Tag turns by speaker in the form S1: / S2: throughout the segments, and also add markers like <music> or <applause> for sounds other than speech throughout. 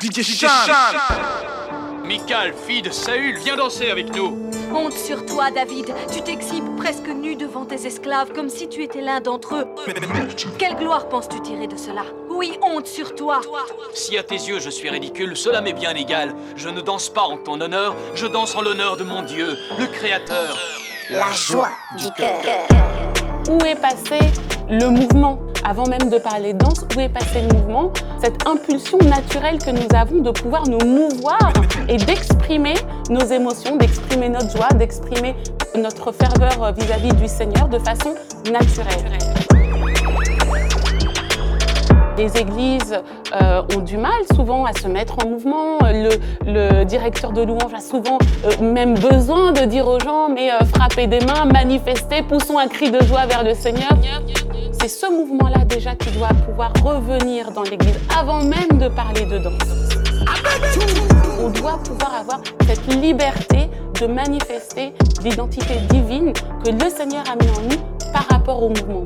S1: DJ
S2: Michael, fille de Saül, viens danser avec nous.
S3: Honte sur toi, David. Tu t'exhibes presque nu devant tes esclaves, comme si tu étais l'un d'entre eux. Quelle gloire penses-tu tirer de cela? Oui, honte sur toi.
S2: Si à tes yeux je suis ridicule, cela m'est bien égal. Je ne danse pas en ton honneur, je danse en l'honneur de mon Dieu, le Créateur.
S4: La joie du cœur.
S5: Où est passé le mouvement? Avant même de parler danse, où est passé le mouvement Cette impulsion naturelle que nous avons de pouvoir nous mouvoir et d'exprimer nos émotions, d'exprimer notre joie, d'exprimer notre ferveur vis-à-vis du Seigneur de façon naturelle. Les églises euh, ont du mal souvent à se mettre en mouvement. Le, directeur de louange a souvent euh, même besoin de dire aux gens, mais euh, frappez des mains, manifestez, poussons un cri de joie vers le Seigneur. C'est ce mouvement-là déjà qui doit pouvoir revenir dans l'église avant même de parler de danse. On doit pouvoir avoir cette liberté de manifester l'identité divine que le Seigneur a mis en nous par rapport au mouvement.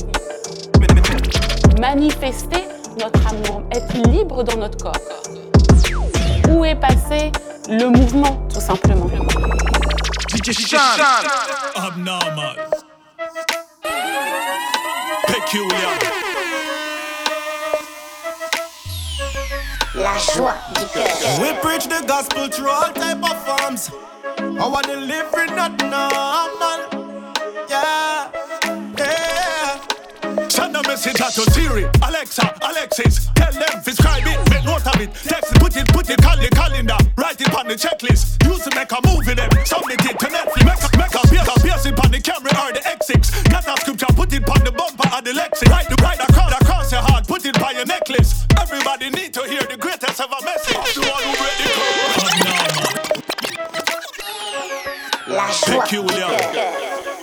S5: Manifester notre amour, être libre dans notre corps. Où est passé le mouvement, tout simplement?
S1: Abnormal.
S4: La joie du cœur.
S6: We preach the gospel through all type of forms. Our delivery not normal. Yeah. Send a message out to Siri, Alexa, Alexis. Tell them, describe it, make note of it. Text it, put it, put it, call your calendar. Write it on the checklist. Use to make a movie then. Submit it to Netflix. Make a, make a, pierce, a pierce it on the camera or the X6. Got a scripture, put it on the bumper or the Lexus. Write the right across, across your heart, put it by your necklace. Everybody need to hear the greatest ever message. The one who read the
S4: La joie du
S6: Peculiar.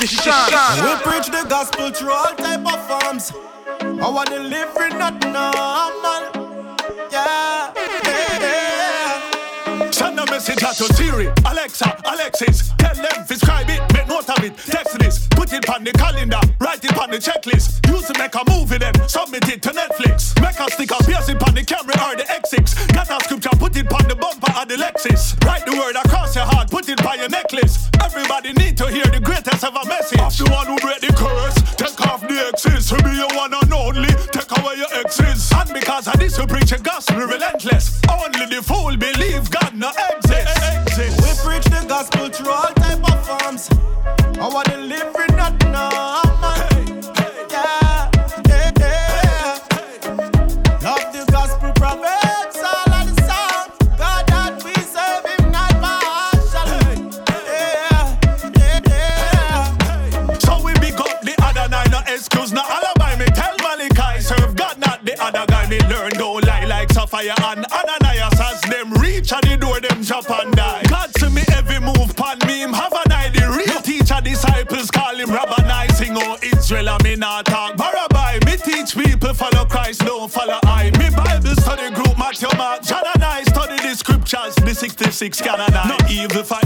S6: We preach the gospel through all type of forms. Our delivery not normal. Yeah, yeah, <laughs> yeah. Send a message out to Siri, Alexa, Alexis. Tell them, subscribe it, make note of it. Text this, put it on the calendar, write it on the checklist. Use to make a movie then, submit it to Netflix. Make a sticker, pierce it on the camera or the X6. Got a scripture, put it on the bumper or the Lexus. Write the word across the one who break the curse, take off the X's. To be your one and only, take away your exes. And because of this, we preach a gospel relentless. Only the fool believe God no exists. 66 canon. I. No evil for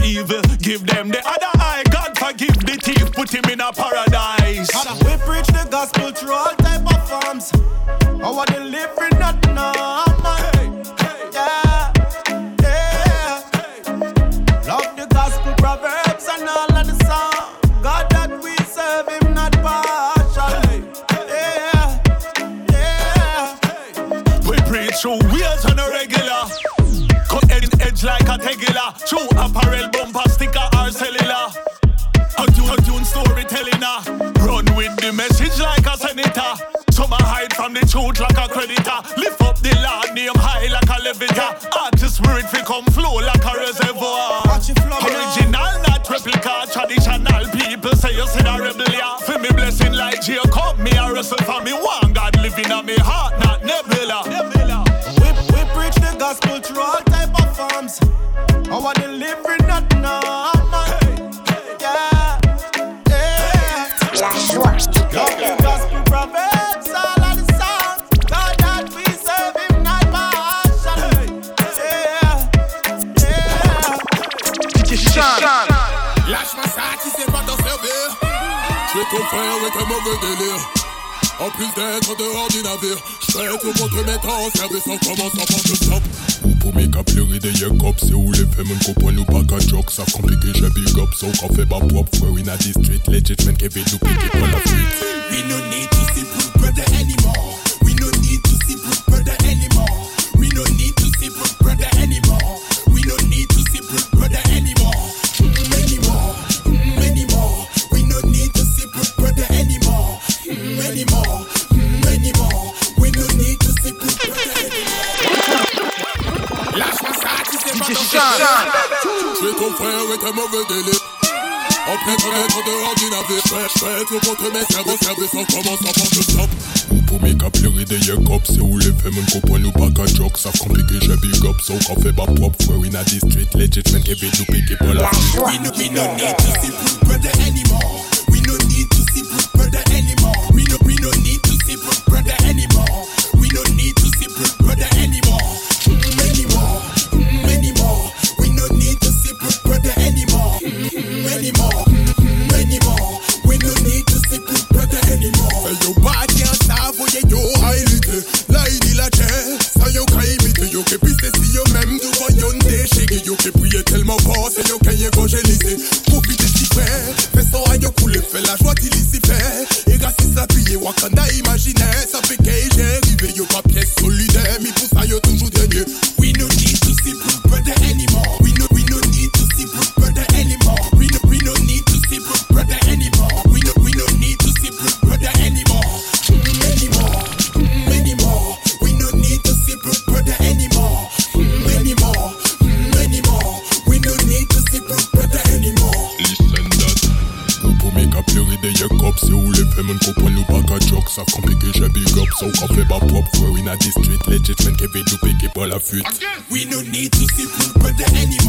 S7: J'ai trop frère et très mauvais délire. En plus d'être dehors du navire, j'fais tout votre mettre en service en commençant par le stop. Pour mes capturer des yeux c'est où les femmes comprennent nous pas qu'un joke. Ça compliqué, j'ai big up, so qu'on fait pas propre. Frère, in a district, legit man, Kevin, nous piquer la fuite.
S8: We no need to see blue brother anymore.
S7: frère est un mauvais délire. En plein connaître de ordinaire, frère, frère, tout contre mes cerveaux, cerveaux sans comment s'en porte stop. Pour mes capillaires de Jacob, c'est où les femmes comprennent nous pas qu'à joke. Ça complique compliqué, je big up, so qu'on fait pas propre, frère, in a district, legit, man, qui veut nous piquer pour la.
S8: We no, we no need to see food, brother, anymore. We no need to We don't fruit. We no need to see
S9: food, but the
S10: enemy.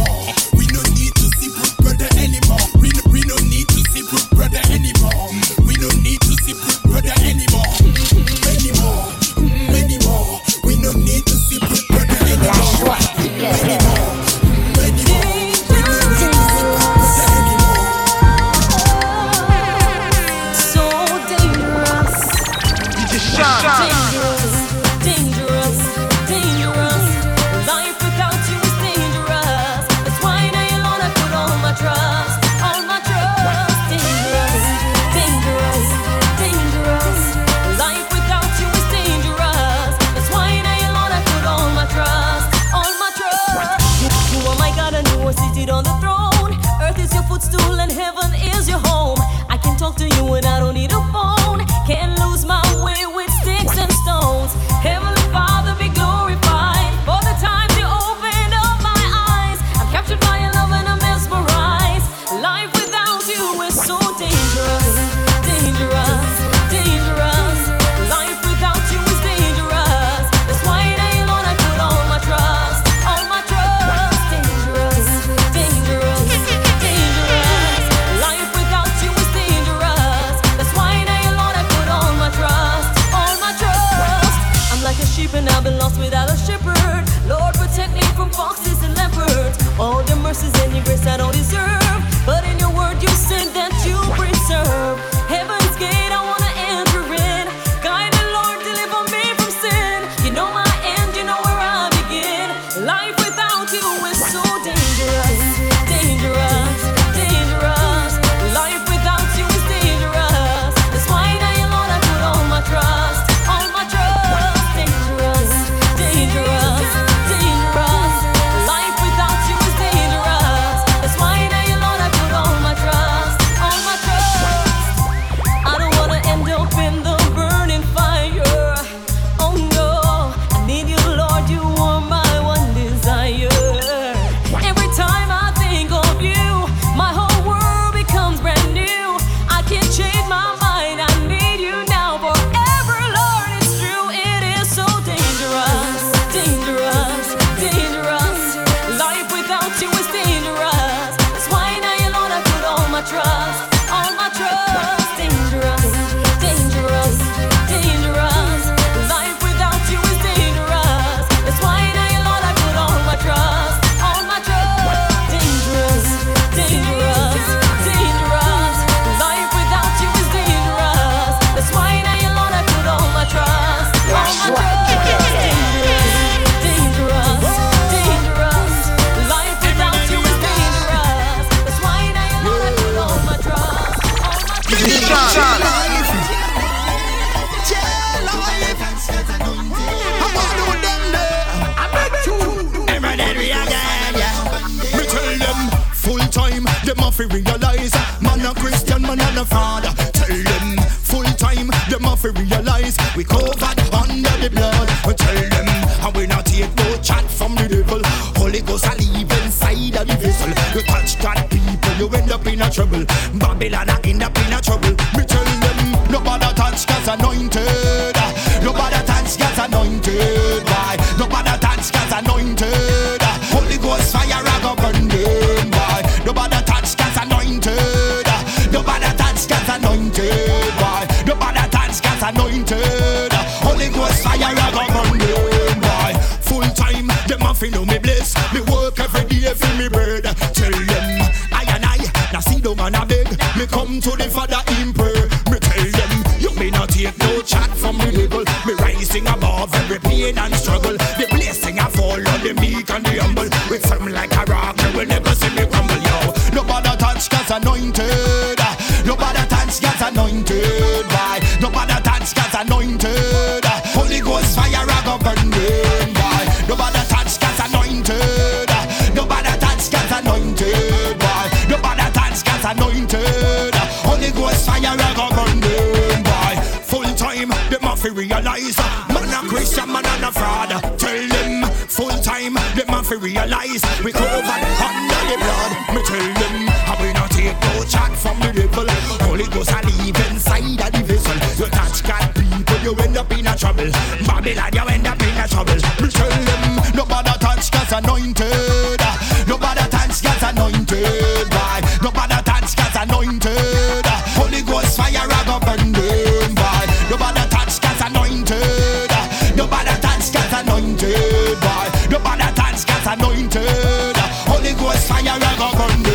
S10: fire ever burn.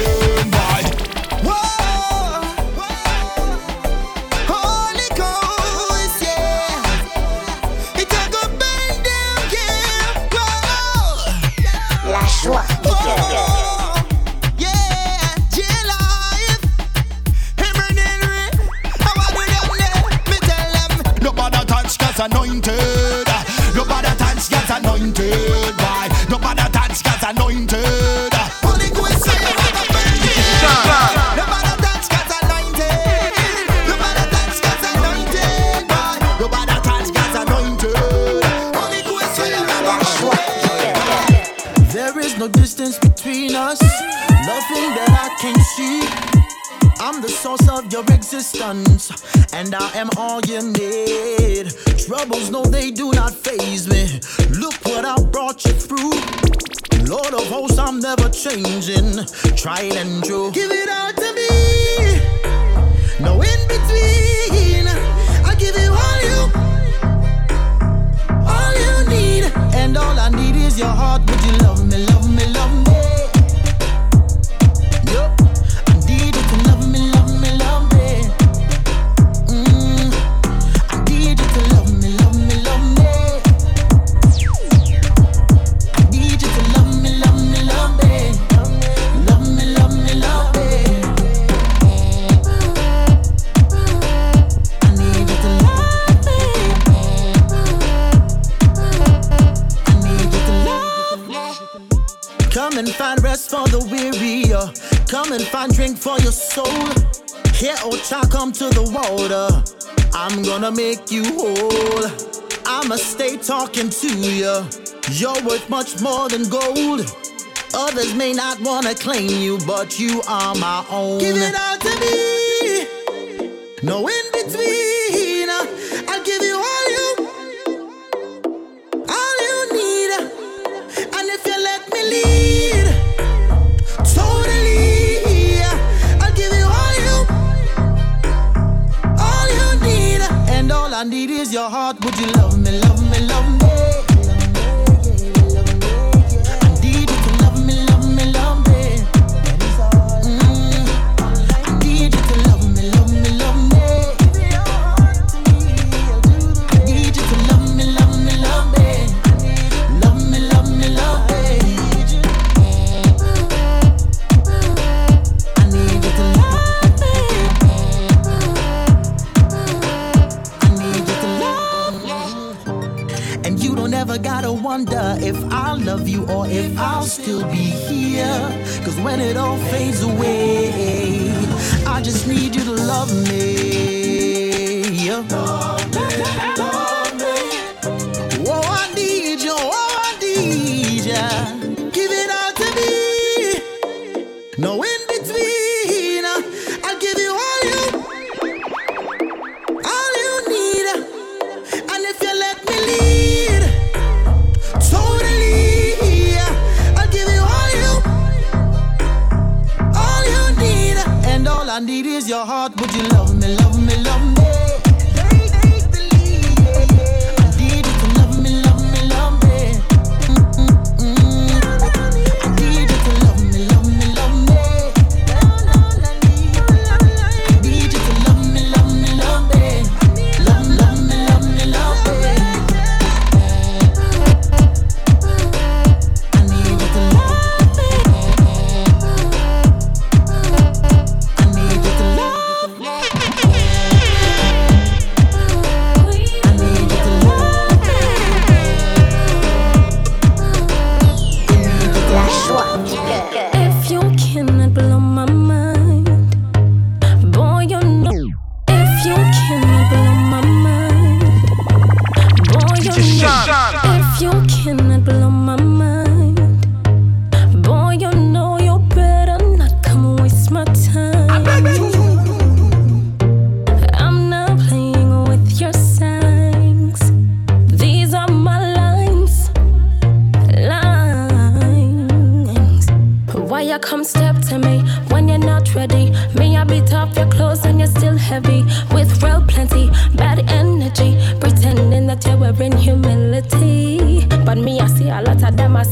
S11: island are worth much more than gold. Others may not wanna claim you, but you are my own. Give it all to me. No,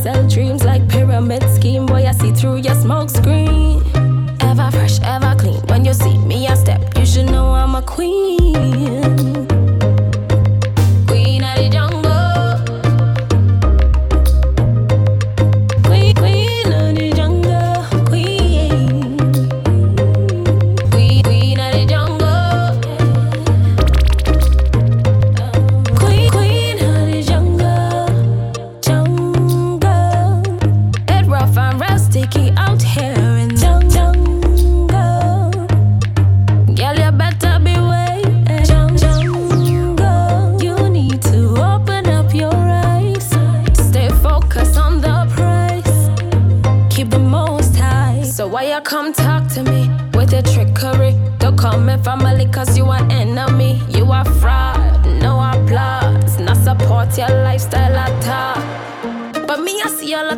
S12: sell dreams like pyramid scheme. Boy, I see through your smoke screen. Ever fresh, ever clean. When you see me, I step. You should know I'm a queen.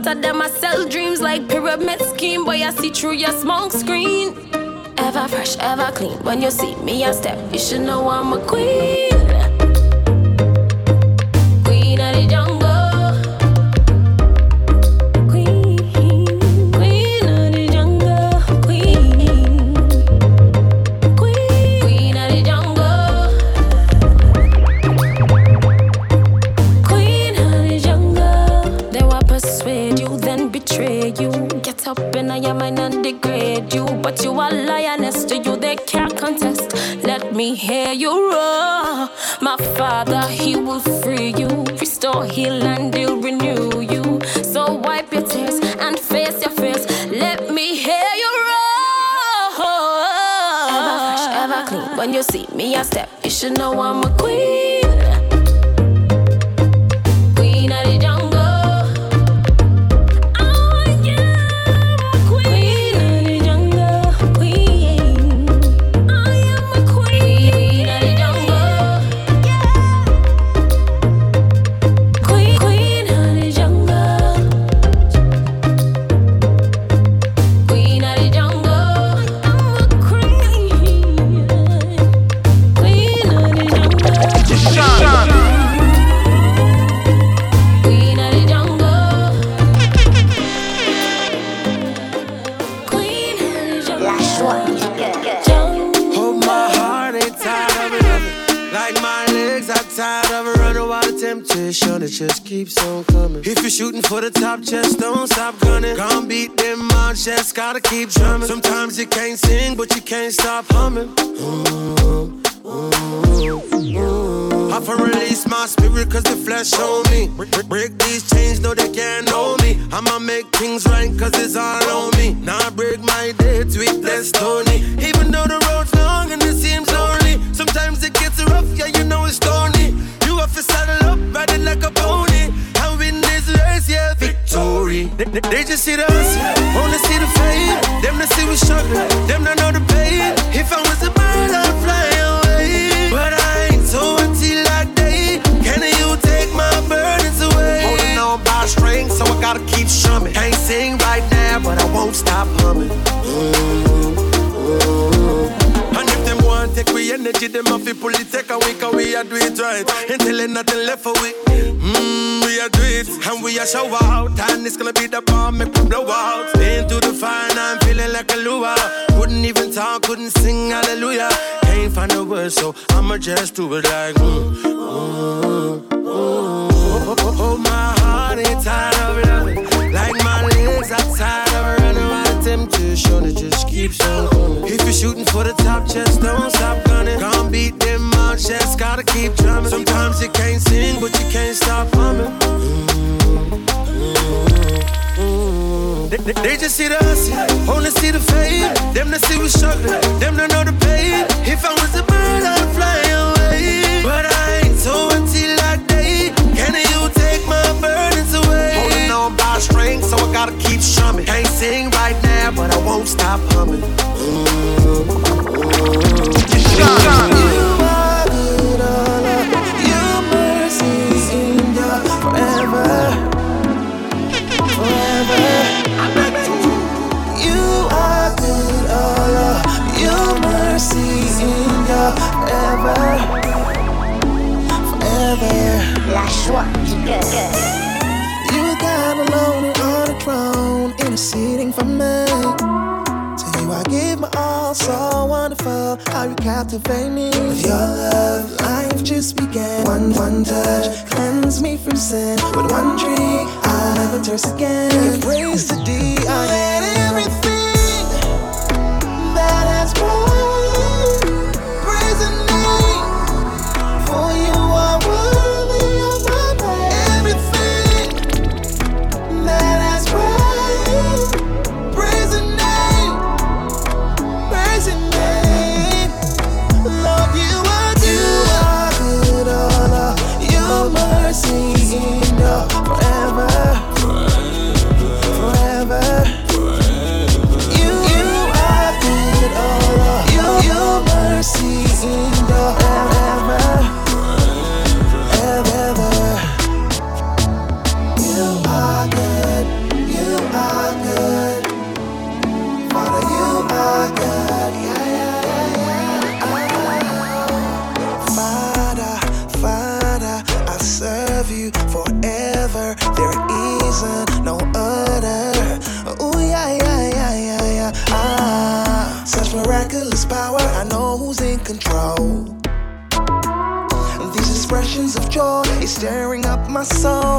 S12: of them I sell dreams like pyramid scheme. Boy, I see through your smoke screen. Ever fresh, ever clean. When you see me, I step. You should know I'm a queen. hear you roar. My Father, He will free you, restore, heal, and He'll renew you. So wipe your tears and face your fears. Let me hear you roar. Ever fresh, ever clean. When you see me, I step. You should know I'm a queen.
S10: just keeps on coming. If you're shooting for the top, just don't stop gunning. Gonna beat them on, just gotta keep drumming. Sometimes you can't sing, but you can't stop humming. Ooh,
S13: ooh, ooh. I've released my spirit cause the flesh on me. Break these chains, no, they can't hold me. I'ma make things right cause it's all on me. Now I break my dead with less Tony. Even though the road's long and it seems lonely, sometimes it gets rough, yeah, you know it's saddle up, riding like a pony. And win this race, yeah, victory. They, they, just see the hustle, only see the fame. Them to see we struggling, them to know the pain. If I was a bird, I'd fly away. But I ain't so until like day. Can you take my burdens away? Holding on by a string, so I gotta keep strumming. Can't sing right now, but I won't stop humming. Them want take we energy, them to pull it, take away, cause we are do it right. Ain't nothing left for we. Mmm, we are do it, and we are show out. And it's gonna be the bomb, make we blow out. Been through the fire, I'm feeling like a lure. Couldn't even talk, couldn't sing, hallelujah. Can't find a word, so I'ma just do it like, mm, mm, mm. Oh, oh, oh, my heart ain't tired of loving. Like my legs are tired of running. Temptation it just keeps on coming. If you're shooting for the top, just don't stop gunning. Can't beat them out, just gotta keep drumming. Sometimes you can't sing, but you can't stop humming. They, they, they just see the hustle, only see the fame. Them to see we struggling, them to know the pain. If I was a bird, I'd fly away. But I gotta keep strumming. Can't sing right now, but I won't stop humming.
S14: You are good, endure forever, forever, forever. For me. To you I give my all, so wonderful how you captivate me. With your love, life just began. One one touch, cleanse me from sin. With one tree, I'll never thirst again. Praise the thee, I had everything my.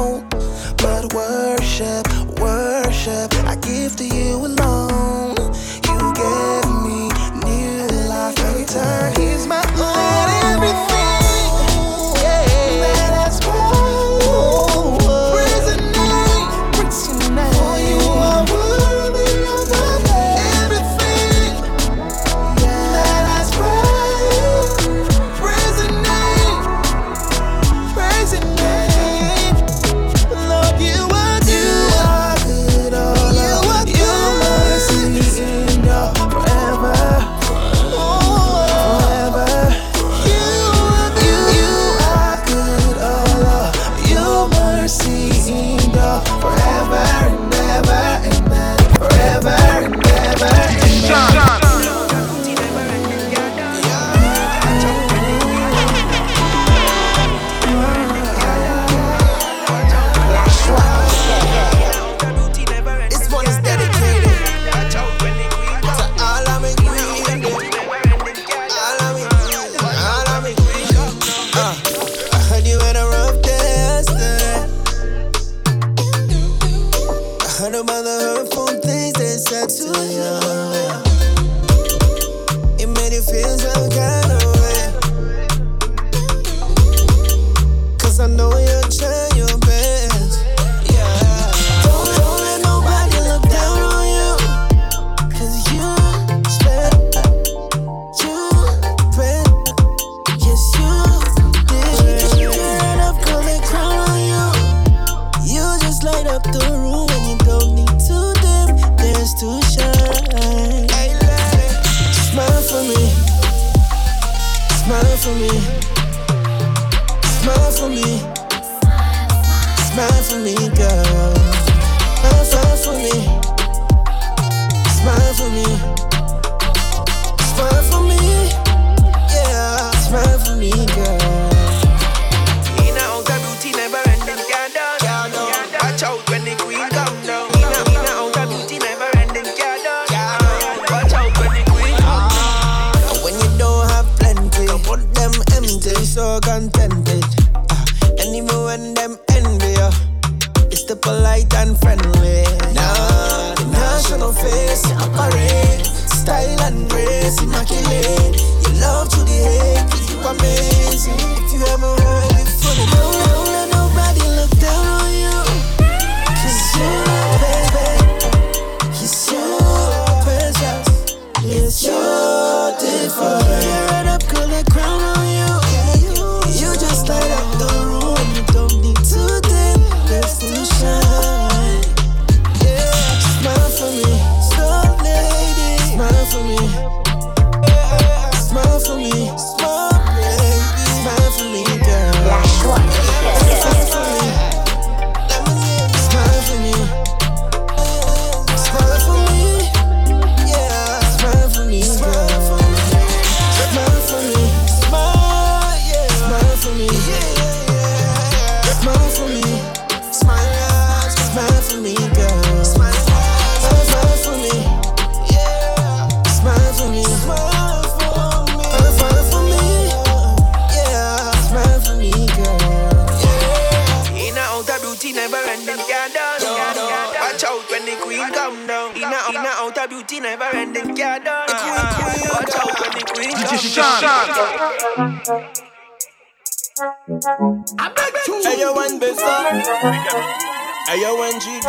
S15: Hey, yo, one best Hey, yo, one GD.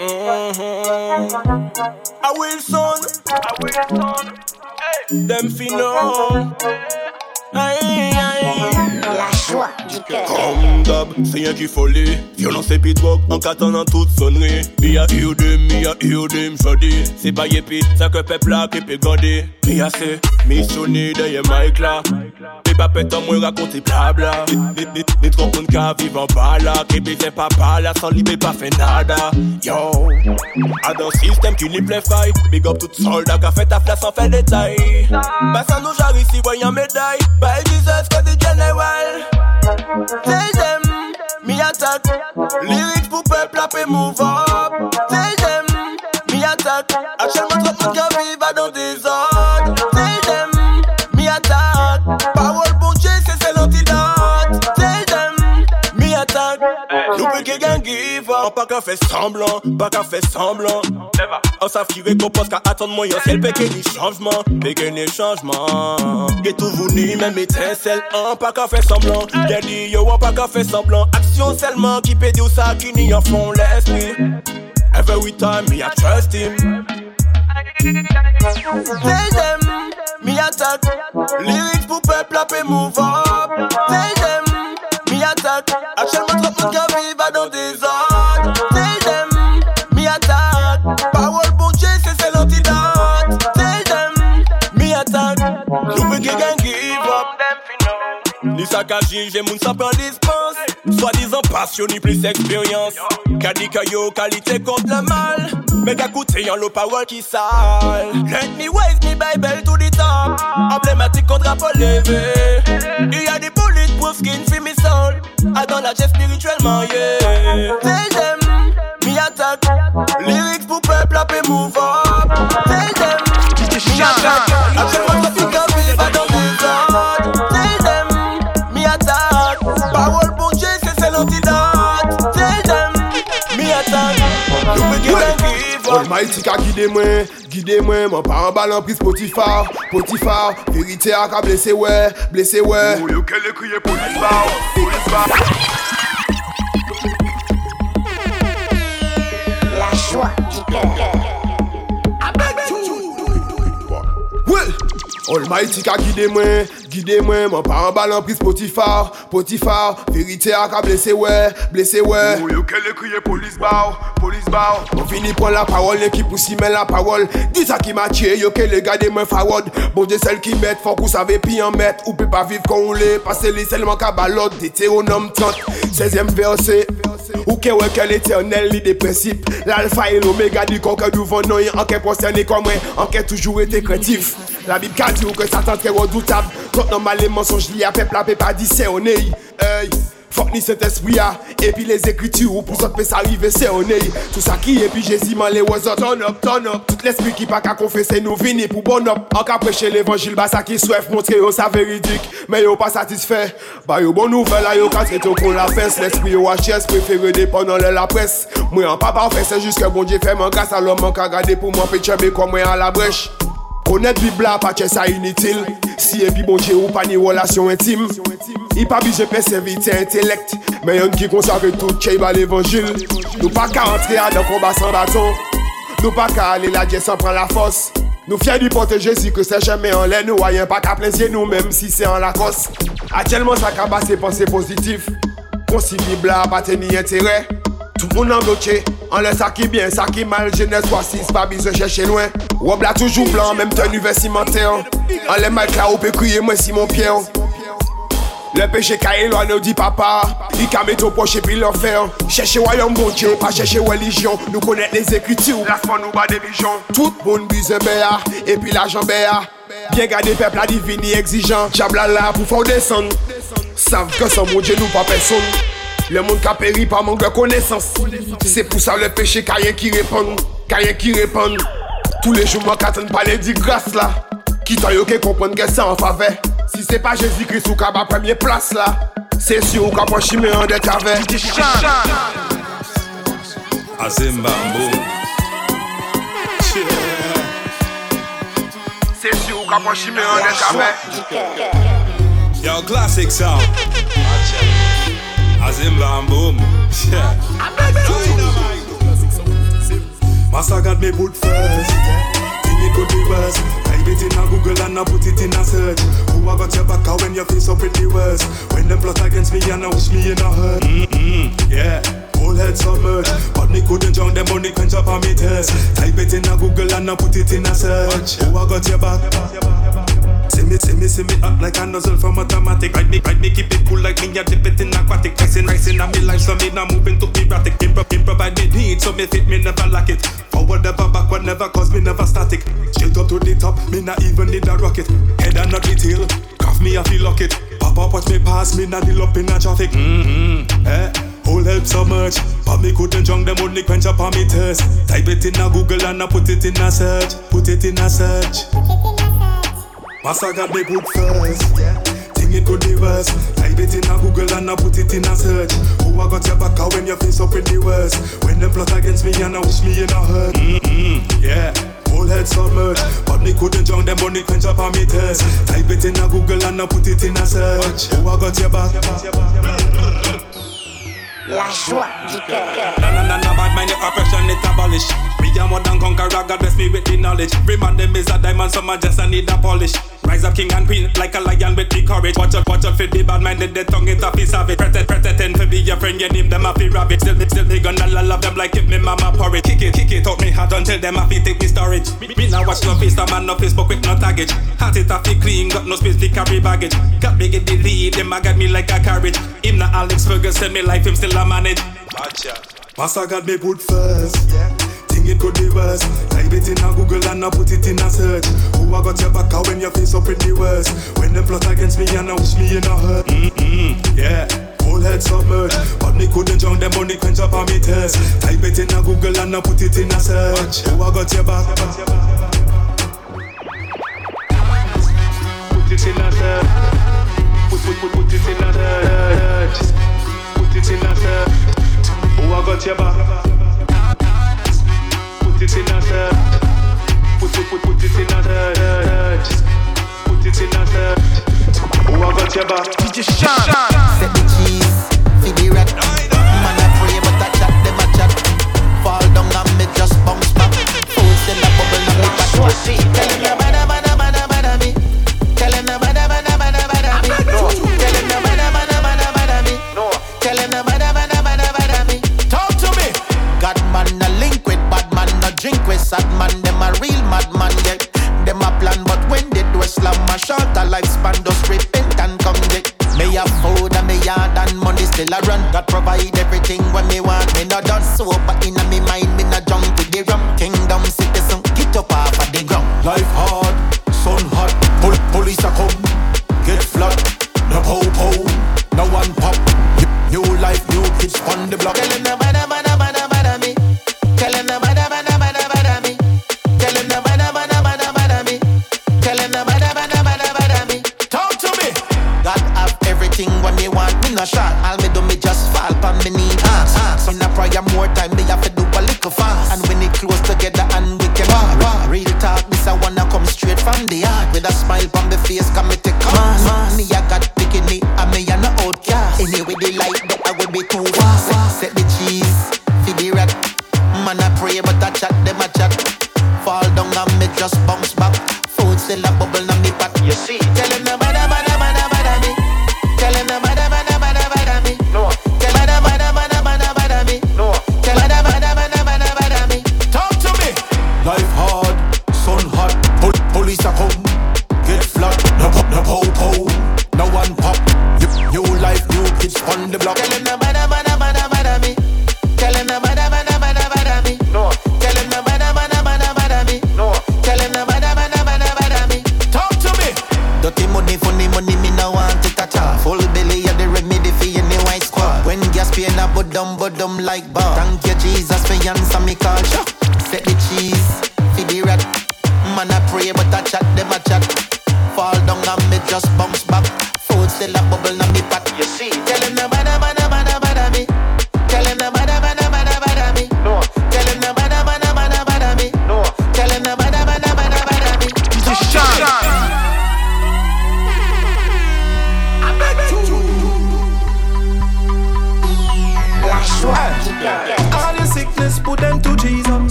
S15: Mm-hmm. I will son. I will son. Them finna. Aïe, aïe.
S16: La joie du cœur.
S17: Comme d'hab, c'est rien qu'il fallait. Violence et pit rock en qu'attendant toute sonnerie. Me a hear them, me a hear them, jodi. C'est pas yépit, ça que peuple là qui peut garder. Me a c'est missionné derrière mic là. Les papettes en moi raconter blabla. Les trop qui vivent en bas là. Qui baiser papa là, sans libé pas fait nada. Yo, à dans système qui n'y plaît faille. Big up tout soldat qui a fait ta place sans faire détail. Bah ça nous jarre ici, voyant médaille. Bah Jesus, que du general. Tell them, me attack. Lyrics pour peuple, la paix move up. Tell them, me attack. Actuellement, trop de monde Nous peut quelqu'un give up. Pas qu'à faire semblant, pas qu'à faire semblant. On savent qui récompense qu'à attendre moyen. C'est le péché ni changement, péché ni changement. Et tout vous ni même étincelle, on pas qu'à faire semblant. Dit yo, on pas qu'à faire semblant. Action seulement qui peut dire ça, qui n'y en font l'esprit. Every time me I trust him. Tell them, me attack. Lyrics pour peuple, la paix move up. Tell. Actuellement, trop de qui vivent dans des ordres. Tell them, me attack. Parole pour Dieu, c'est c'est l'antidote. Tell them, me attack. Nous peut quelqu'un give up. Ni saccagé, j'ai mon sapin dispense. Soi-disant passionné, plus expérience. Kadi yo, qualité contre le mal. Mais qu'à coûter en l'eau parole qui sale. Let me raise me Bible to the top. Emblématique contre peu levé. Il y a des I don't la spirituellement, yeah. Tell them, me attack. Lyrics pour peuple, la paix move up. Tell them, me attack. Actuellement, ça fait qu'à vivre dans des ordres. Tell them, me attack. Parole pour Dieu, c'est c'est l'antidote. Tell them, me attack. Nous peut give up.
S18: Almighty ka guide mwen, Vide mwen, mwen pa an balan pris potifar Potifar, verite a ka blese we Blese we Ou yo ke le kriye potifar Potifar
S16: La chwa di
S18: kèr Almighty ka guide mwen Gide mwen, mwen pa an balan pris potifar Potifar, verite ak a blese we Blese we. Ou yo ke le kriye polis baw, polis baw Mwen fini pon la parol, ne ki pousi men la parol. Di sa ki ma tche, yo ke le gade mwen fawod Bonje sel ki met, fok ou save pi an met. Ou pe pa viv kon ou le, pase li selman ka balot. Deuteronome 30, 16e verse Ou ke wè ke l'eternel li de prinsip L'alfa et l'omega di konke du vonoy non, Anke prosterne kon mwen, anke toujou ete kretif La bib ka di ou ke satan tre redoutab Kont nan male mensonj li a pep la pep a di se oney Ey Fok ni set espri ya, ah. epi les ekriti ou pou sot pe sa rive se oney Tout sa ki epi jezi man le wazot, Turn up, turn up. Tout l'espri ki pa ka konfese nou vini pou bon up. An ka preche l'evangil ba sa ki swef, montre yo sa veridik Men yo pa satisfe, ba yo bon nouvel a yo katre to kon la fes L'espri yo HS prefere depan nan lè la pres Mwen an pa pa fes, se jiske bon di fè man kasa L'om man ka gade pou mwen pe cheme kon mwen an la brech Konet bibla pa apache sa initil. Siye bi bonje ou pa ni relasyon intim. I pa bi je persevite intelekt. Men yon ki konsave tout che yi ba l'evangil. Nou pa ka antre a dan komba san baton Nou pa ka ale la dje san pran la fos. Nou fye di pote jesi ke se jeme an lè Nou ayen pa ka plensye nou menm si se an la kos. Atyelman sa ka ba se panse pozitif. Konsi bibla pa te ni entere. Tout moun an bloche, an lè sa ki bien, sa ki mal Genèse wasis, pa bizè chèche lwen. Wob la toujou blan, mèm tenu vestimante an. An lè mal kla ou pe kriye mwen si mon pie an. Le peche ka elwane ou di papa I ka meto poche pi l'enfer Cheche wayan bon diyo, pa cheche religion Nou konet les ekriti ou Lasman nou ba devijon Tout moun bize beya, epi la jan beya Bien gade pep la divini exijan Jabla la la pou faw desan Sav ke san bon diyo nou pa peson Le moun ka peri pa mank de konesans Se pou sa le peche kayen ki repan Kayen ki repan Tous les jours, moi, Katen palais dit grâce là. Qui t'a yo comprendre que c'est en faveur. Si c'est pas Jésus-Christ ou kaba première place là, c'est sûr ou kaba chimé en de caverne.
S6: Azembambo.
S18: C'est sûr ou kaba chimé en de caverne.
S6: Yo, classic sound. Azimbambo. Yeah. Master got me put first. Think it could be worse. Type it in a Google and I put it in a search. Who I got your back out when your face up pretty worse? When them plot against me and I wish me in a hurt. Mm-mm, yeah. Whole head submerged, but me couldn't drown them money quench up on me thirst. Type it in a Google and I put it in a search. Who I got your back? See me, see me, see me up like a nozzle from automatic. Ride me, ride me, keep it cool like me, I dip it in aquatic. Rising, rising on me life, so me now moving to erratic. Impro, improvise me need, so me fit, me never lack it. Forward never, backward never, cause me never static. Straight up to the top, me not even need a rocket. Head and not the tail, cuff me, I feel lock it. Pop up, watch me pass, me not deal up in a traffic. Mm-hmm, eh. Whole help so much, but me couldn't drunk them only quench up on me thirst. Type it in a Google and I put it in a search, put it in a search. Master got me put first. Think it could be worse. Type it in a Google and I put it in a search. Who I got your back out when your face up in the worst? When them plot against me and I wish me in a hurt. Mm-hmm, yeah. Whole head submerged, but me couldn't drown them money quench up on me thirst. Type it in a Google and I put it in a search. Who I got your back?
S17: La joie.
S6: Na na na na bad mind, your oppression it abolish. Me a more than conqueror, God bless me with the knowledge. Remind them is a diamond, so my just I need a polish. Rise up king and queen like a lion with the courage. Watch out, watch out for the bad minded, the tongue it off is savage. Pretend, pretend for be your friend, you name them a fi rabbit. Still, still they gonna love them like if me mama porridge. Kick it, kick it out me heart until them a fi take me storage. Me, me now watch no face, a man no Facebook with no taggage. Heart it a fi clean, got no space to carry baggage. Got me get the lead, them a got me like a carriage. Him na Alex Ferguson, me life him still a manage. Master got me put first. Think it could be worse. Type it in a Google and I put it in a search. Who I got your back out when your face up the worst? When them plot against me and I wish me in a hurt. Mm-mm, yeah. Whole head submerged, but me couldn't drown them money quench up on me thirst. Type it in a Google and I put it in a search. Who I got your back? Put it in a search. Put, put, put, put it in a search. Put it in a search. Who I got your back? Put it in a search. Put it, put, put it in a search. Put it in a search. Who I got your back?
S14: DJ Shan. Set the keys for the rack. Man a pray but I chat them a chat. Fall down and me just bounce back. Food still a bubble and me back. Tell me. madman,
S19: them a real madman, yeah. Them a plan, but when they do a slam, a shorter lifespan, just repent and come, yeah. Me have food and me yard and money still a run. God provide everything when me want, me
S6: not done sober in like Bob.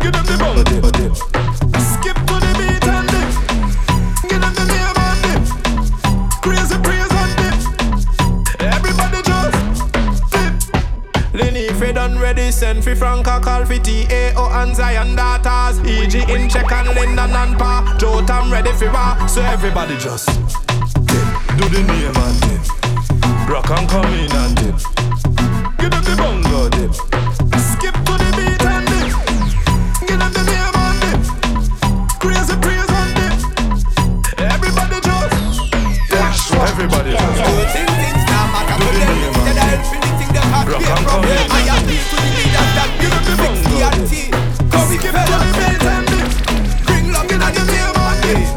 S6: Give them the bump. Skip to the beat and dip. Give them the name and dip. Crazy praise and dip. Everybody just dip. Lenny, Fred and Reddy, send free Franca, call for TAO and Zion daughters. EG in check and Lyndon and Pa. Joe Tam ready for war. So everybody just dip. Do the name and dip. Rock and come in and dip. Give them the bongo dip. Rock and come I am this to the leaders that give me fixity Come with give it to the belt and mix Bring love in the name of this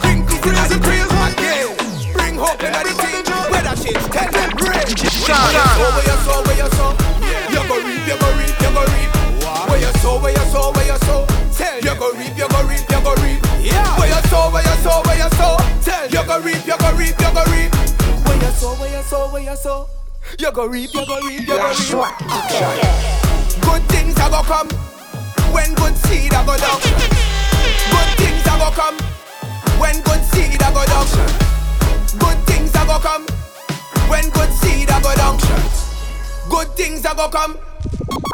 S6: Bring cooking as a praise man yeah Bring hope in the team. Weather change, tell them bring Oh
S20: where your soul, where you saw You go reap, you go reap, you go reap. Where your soul, where your soul, where your soul. Tell you. Go reap, you go reap, you go reap. Yeah. Where your soul, where your soul, where your soul. Tell you. go reap, you go reap, you go reap. Where your soul, where your soul, where your soul. Good things are go come when good seed are go down. Good things are gonna come when good seed are go down. Good things are gonna come when good seed are go down. Good things are gonna come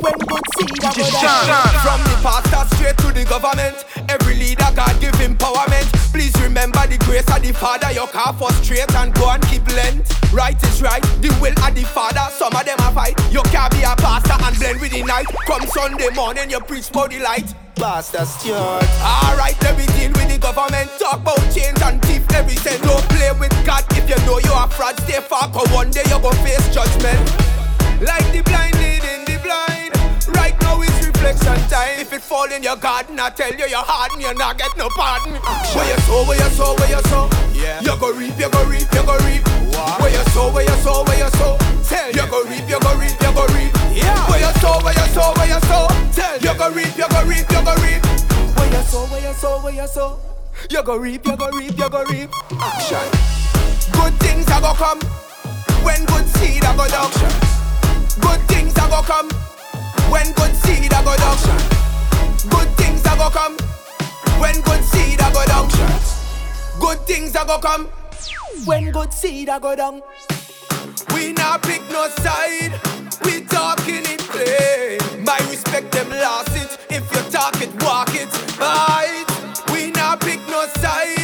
S20: when good seed are go down. From the pastor straight to the government, every leader God give empowerment. Please remember the grace of the Father. Your car for straight and go and keep length. Right is right, the will of the Father. Some of them are fight. You can't be a pastor and blend with the night. Come Sunday morning, you preach for the light. Pastor Stuart. Alright, let me deal with the government. Talk about change and thief every cent. Don't play with God if you know you are fraud. Stay far, cause one day you gon' face judgment. Like the blind leading the blind. Right now is reflection time. If it fall in your garden, I tell you you're hard and you're not get no pardon. Where you sow, where you sow, where you sow. Yeah. You go reap, you go reap, you go reap. Where you sow, where you sow, where you sow. Tell you go reap, you go reap, you go reap. Yeah. Where you sow, where you sow, where you sow. Tell you go reap, you go reap, you go reap. Where you sow, where you sow, where you sow. You go reap, you go reap, you go reap. Action. Good things are go come when good seed are go down. Good things are go come when good seed are go down. Good things are go come when good seed are go down. Good things are go come when good seed are go down. We not pick no side. We talking it plain. My respect them lost it. If you talk it, walk it. Right. We not pick no side.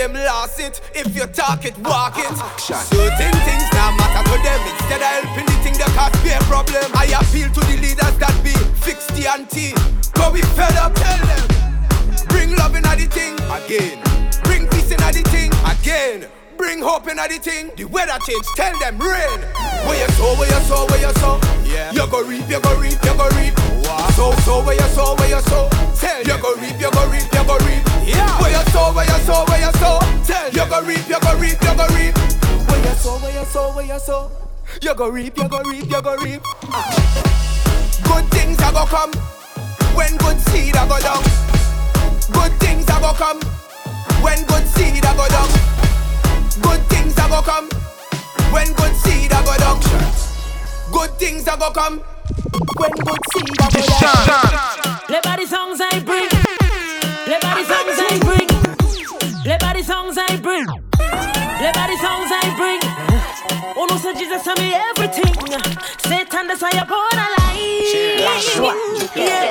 S20: Them lost it. If you talk it, walk it. Certain things now matter to them. Instead of helping the thing that cause be a problem. I appeal to the leaders that be fix the ante. Go we fed up, tell them. Bring love in the thing again. Bring peace in the thing again. Bring hope in the thing. The weather change, tell them rain. Where you sow, where you sow, where you sow. Yeah. You go reap, you go reap, you go reap. So, so where you sow, where you sow. Tell you go reap, you go reap, you go reap. Yeah. Where you sow, where you sow, where you sow. Tell you go reap, you go reap, you go reap. Where you sow, where you sow, where you sow. You go reap, you go reap, you go reap. Good things are go come when good seed are go down. Good things are go come when good seed are go down. Good things are go come when good seed are go down. Good things are go come when good seed are go down.
S12: Play by the songs I bring. Play by the songs I bring. Play by the songs I bring. Play by the songs I bring. Oh no, so Jesus tell me everything. Satan, that's why you're born alive. Yeah,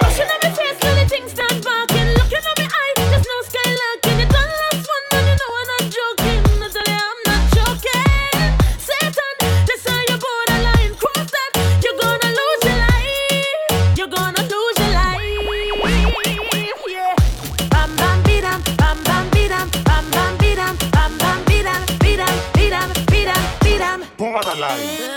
S12: bidam.
S21: Borderline.
S12: Borderline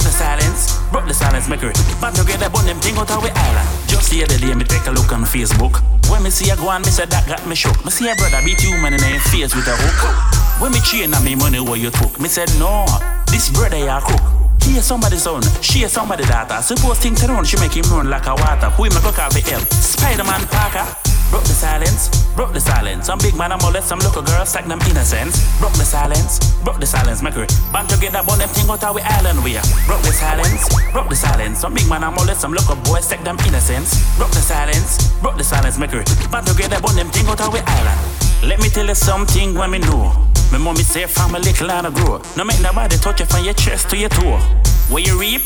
S22: Broke the silence, broke the silence, make her band together, on them thing out how we island. Just the other day, me take a look on Facebook. When me see a go me say that got me shook. Me see a brother beat you man in the face with a hook. When me chain on me money where you took, me said no, this brother ya crook. Hear somebody's son, she is somebody daughter. Suppose thing turn on, she make him run like a water. Who him a go call for help? Spider-Man Parker. Broke the silence, broke the silence. Some big man, I'm molest some local girls, like them innocence. Broke the silence, broke the silence, make her band together, on them thing out we island we are. Broke the silence, broke the silence. Some big man, I'm molest some local boys, take them innocence. Broke the silence, broke the silence, make her band together, on them thing out we island. Let me tell you something when me know. My mommy say and a grow. No make nobody touch you from your chest to your toe. Where you reap,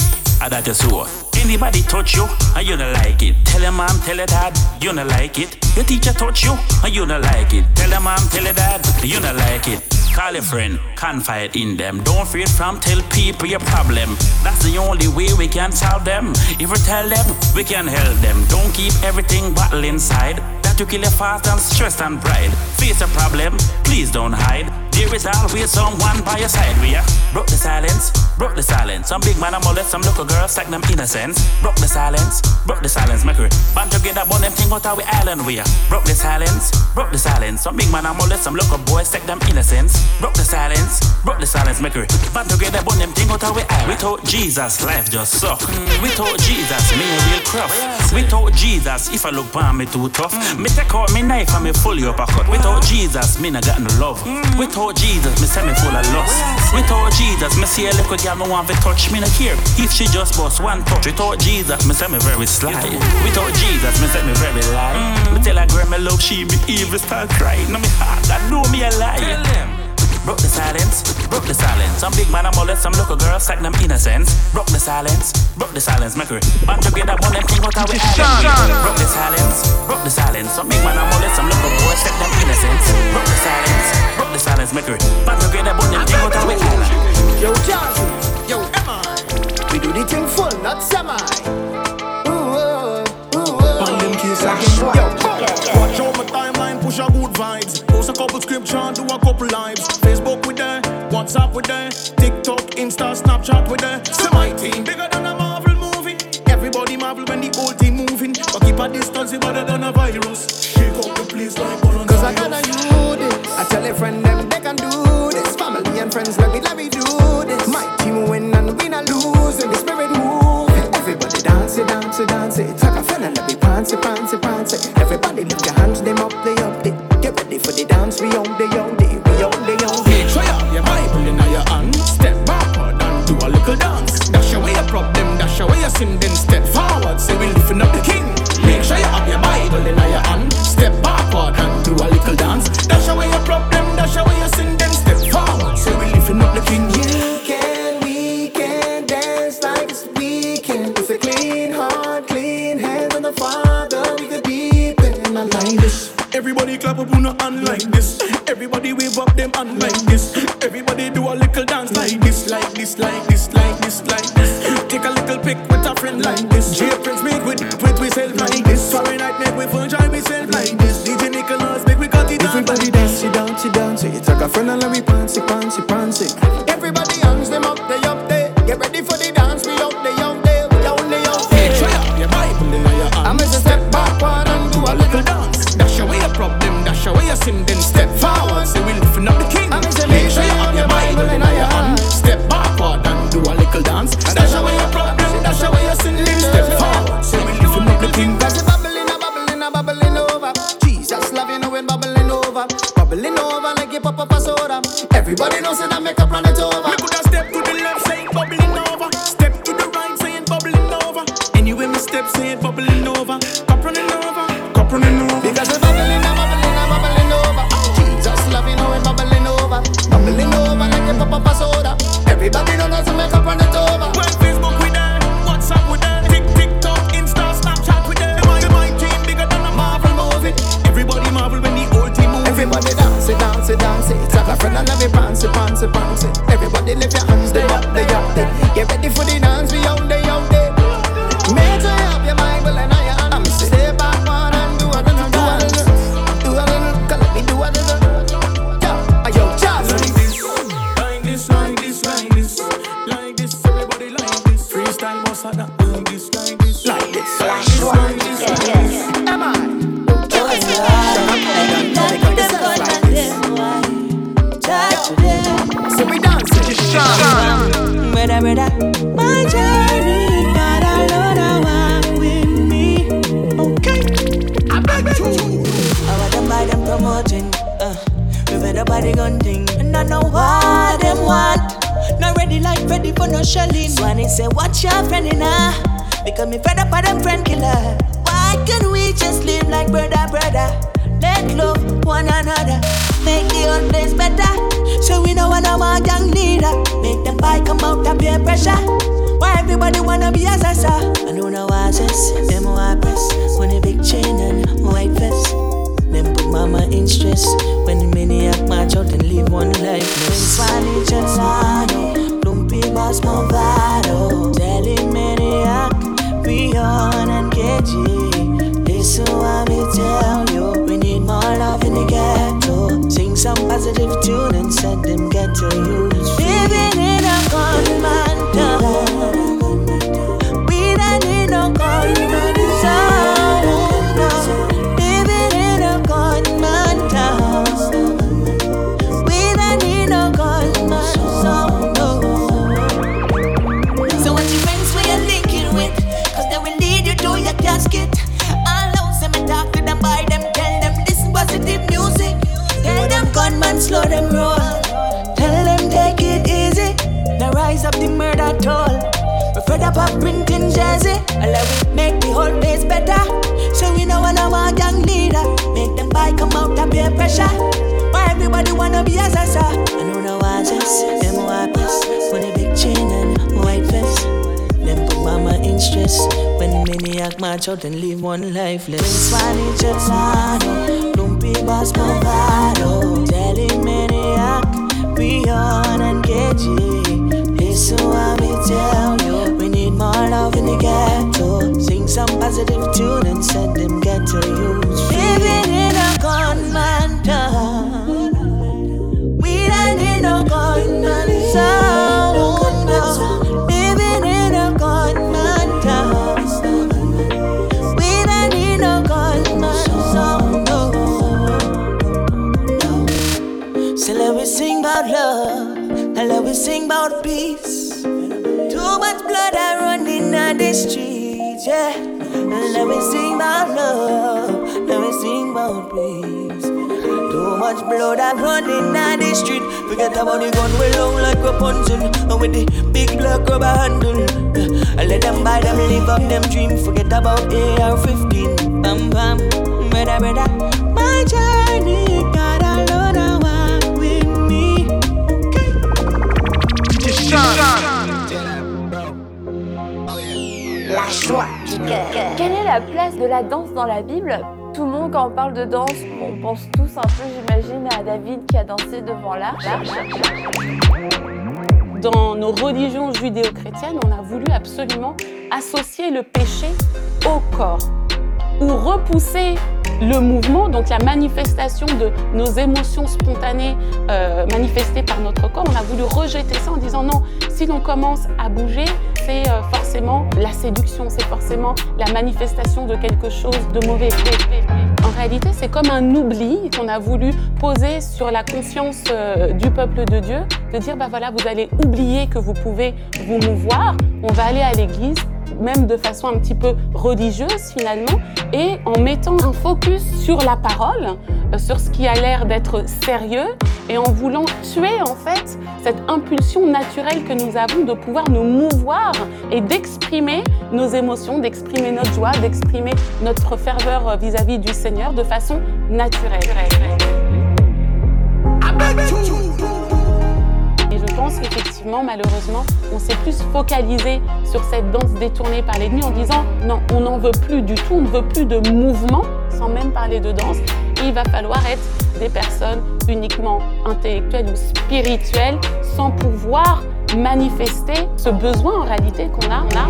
S22: that you sow. Anybody touch you, and you don't like it. Tell your mom, tell your dad, you don't like it. Your teacher touch you, and you don't like it. Tell your mom, tell your dad, you don't like it. Call your friend, confide in them. Don't fear from tell people your problem. That's the only way we can solve them. If we tell them, we can help them. Don't keep everything bottled inside. That you kill your fast and stress and pride. Face a problem, please don't hide. There is always someone by your side. We are broke the silence, broke the silence. Some big man, I'm molest some local girls, like them innocence. Broke the silence, broke the silence, make her band together, on them thing out we island. We are broke the silence, broke the silence. Some big man, I'm molest some local boys, take them innocence. Broke the silence, broke the silence, make her band together, on them thing out we island. Without Jesus, life just suck. Mm, Without Jesus, me a real cruff. Oh, Without Jesus, if I look on me too tough, mm. me take out me knife and me fully up a uppercut. Without Jesus, me not got no love. Mm. Without Jesus, me say me full of lust. Without Jesus, me see a little girl me want to touch me no care. If she just bust one touch, without Jesus, me say me very sly. Without Jesus, me say me very lie. Me tell her me love she be evil start crying. No me heart that know me a lie. Broke the silence, broke the silence. Some big man, I'm molest some local girls, like them innocence. Broke the silence, broke the silence, make her band together, on them thing out how we island. Broke the silence, broke the silence. Some big man, I'm molest some local boys, like them innocence. Broke the silence, broke the silence, make her band together, on them thing out how we island.
S4: Yo, Jazzy, yo, Emma. We do the thing full, not semi.
S23: Push a good vibes. Post a couple scripture, do a couple lives. Facebook with there, WhatsApp with there, TikTok, Insta, Snapchat with there. So my team bigger than a Marvel movie. Everybody marvel when the whole team moving, but keep a distance, it's better than a virus. Shake up the place like coronavirus.
S4: Cause I gotta you this. I tell a friend them they can do this. Family and friends, let me let me do this. My team win and we not lose, and the spirit move. Everybody dance it, dance it, dance it. Take a friend and let me prance it, prance it, prance it. Everybody lift your we on
S10: the this, like this, like this, like this. Everybody like this. Freestyle boss like that. Like this, like this, like this, like this, like this, like this.
S14: Am I? So we dance it.
S24: Brother, brother, my journey, God alone, I walk with me. Okay. I beg you. I want them by them promoting. Uh, we fed up by the gun thing. And I know what them want. Not ready for no shelling. Swanny say, watch your friend in Because me fed up by them friend killer. Why can't we just live like brother, brother? Let love one another. Make the whole place better. So we know one of our young leader. Make them fight come out of peer pressure. Why everybody wanna be as I saw? I know no oasis, them white press. When a big chain and white vest. Them put mama in stress. When the maniac march out and leave one life. Swally gelato, lumpy boss movado. Maniac, Rion and KG. Listen what me tell you. We need more love in the ghetto. Sing some positive tune and set them ghetto youths. Living in a gunman We fed up printing jersey. Let we make the whole place better. So we know of our young leader. Make them buy come out of peer pressure. Why everybody wanna be as I saw? I know no oasis, them wipers. With a big chain and white vest. Them put mama in stress when the maniac march out and leave one lifeless. Swally gelato, lumpy boss movado. Telling maniac, Rion and KG. Listen what me tell you. Love in the ghetto. Sing some positive tune and set them ghetto youths. Living in a gunman about love, let me sing about peace. Too much blood I'm running on the street. Forget about the gun we long like Rapunzel, and with the big black rubber handle. I let them buy them, live up them dream. Forget about AR-15, bam bam, brother brother. My journey, God alone, I walk with me.
S17: La joie du cœur.
S9: Quelle est la place de la danse dans la Bible? Tout le monde, quand on parle de danse, on pense tous un peu, j'imagine, à David qui a dansé devant l'arche.
S5: Dans nos religions judéo-chrétiennes, on a voulu absolument associer le péché au corps ou repousser le mouvement, donc la manifestation de nos émotions spontanées euh, manifestées par notre corps. On a voulu rejeter ça en disant non, si l'on commence à bouger, c'est euh, forcément la séduction, c'est forcément la manifestation de quelque chose de mauvais. En réalité, c'est comme un oubli qu'on a voulu poser sur la conscience euh, du peuple de Dieu, de dire bah voilà, vous allez oublier que vous pouvez vous mouvoir, on va aller à l'église, même de façon un petit peu religieuse finalement, et en mettant un focus sur la parole, euh, sur ce qui a l'air d'être sérieux, et en voulant tuer en fait cette impulsion naturelle que nous avons de pouvoir nous mouvoir et d'exprimer nos émotions, d'exprimer notre joie, d'exprimer notre ferveur euh, vis-à-vis du Seigneur de façon naturelle. Je pense qu'effectivement, malheureusement, on s'est plus focalisé sur cette danse détournée par l'ennemi en disant non, on n'en veut plus du tout, on ne veut plus de mouvement, sans même parler de danse. Il va falloir être des personnes uniquement intellectuelles ou spirituelles sans pouvoir manifester ce besoin en réalité qu'on a. A.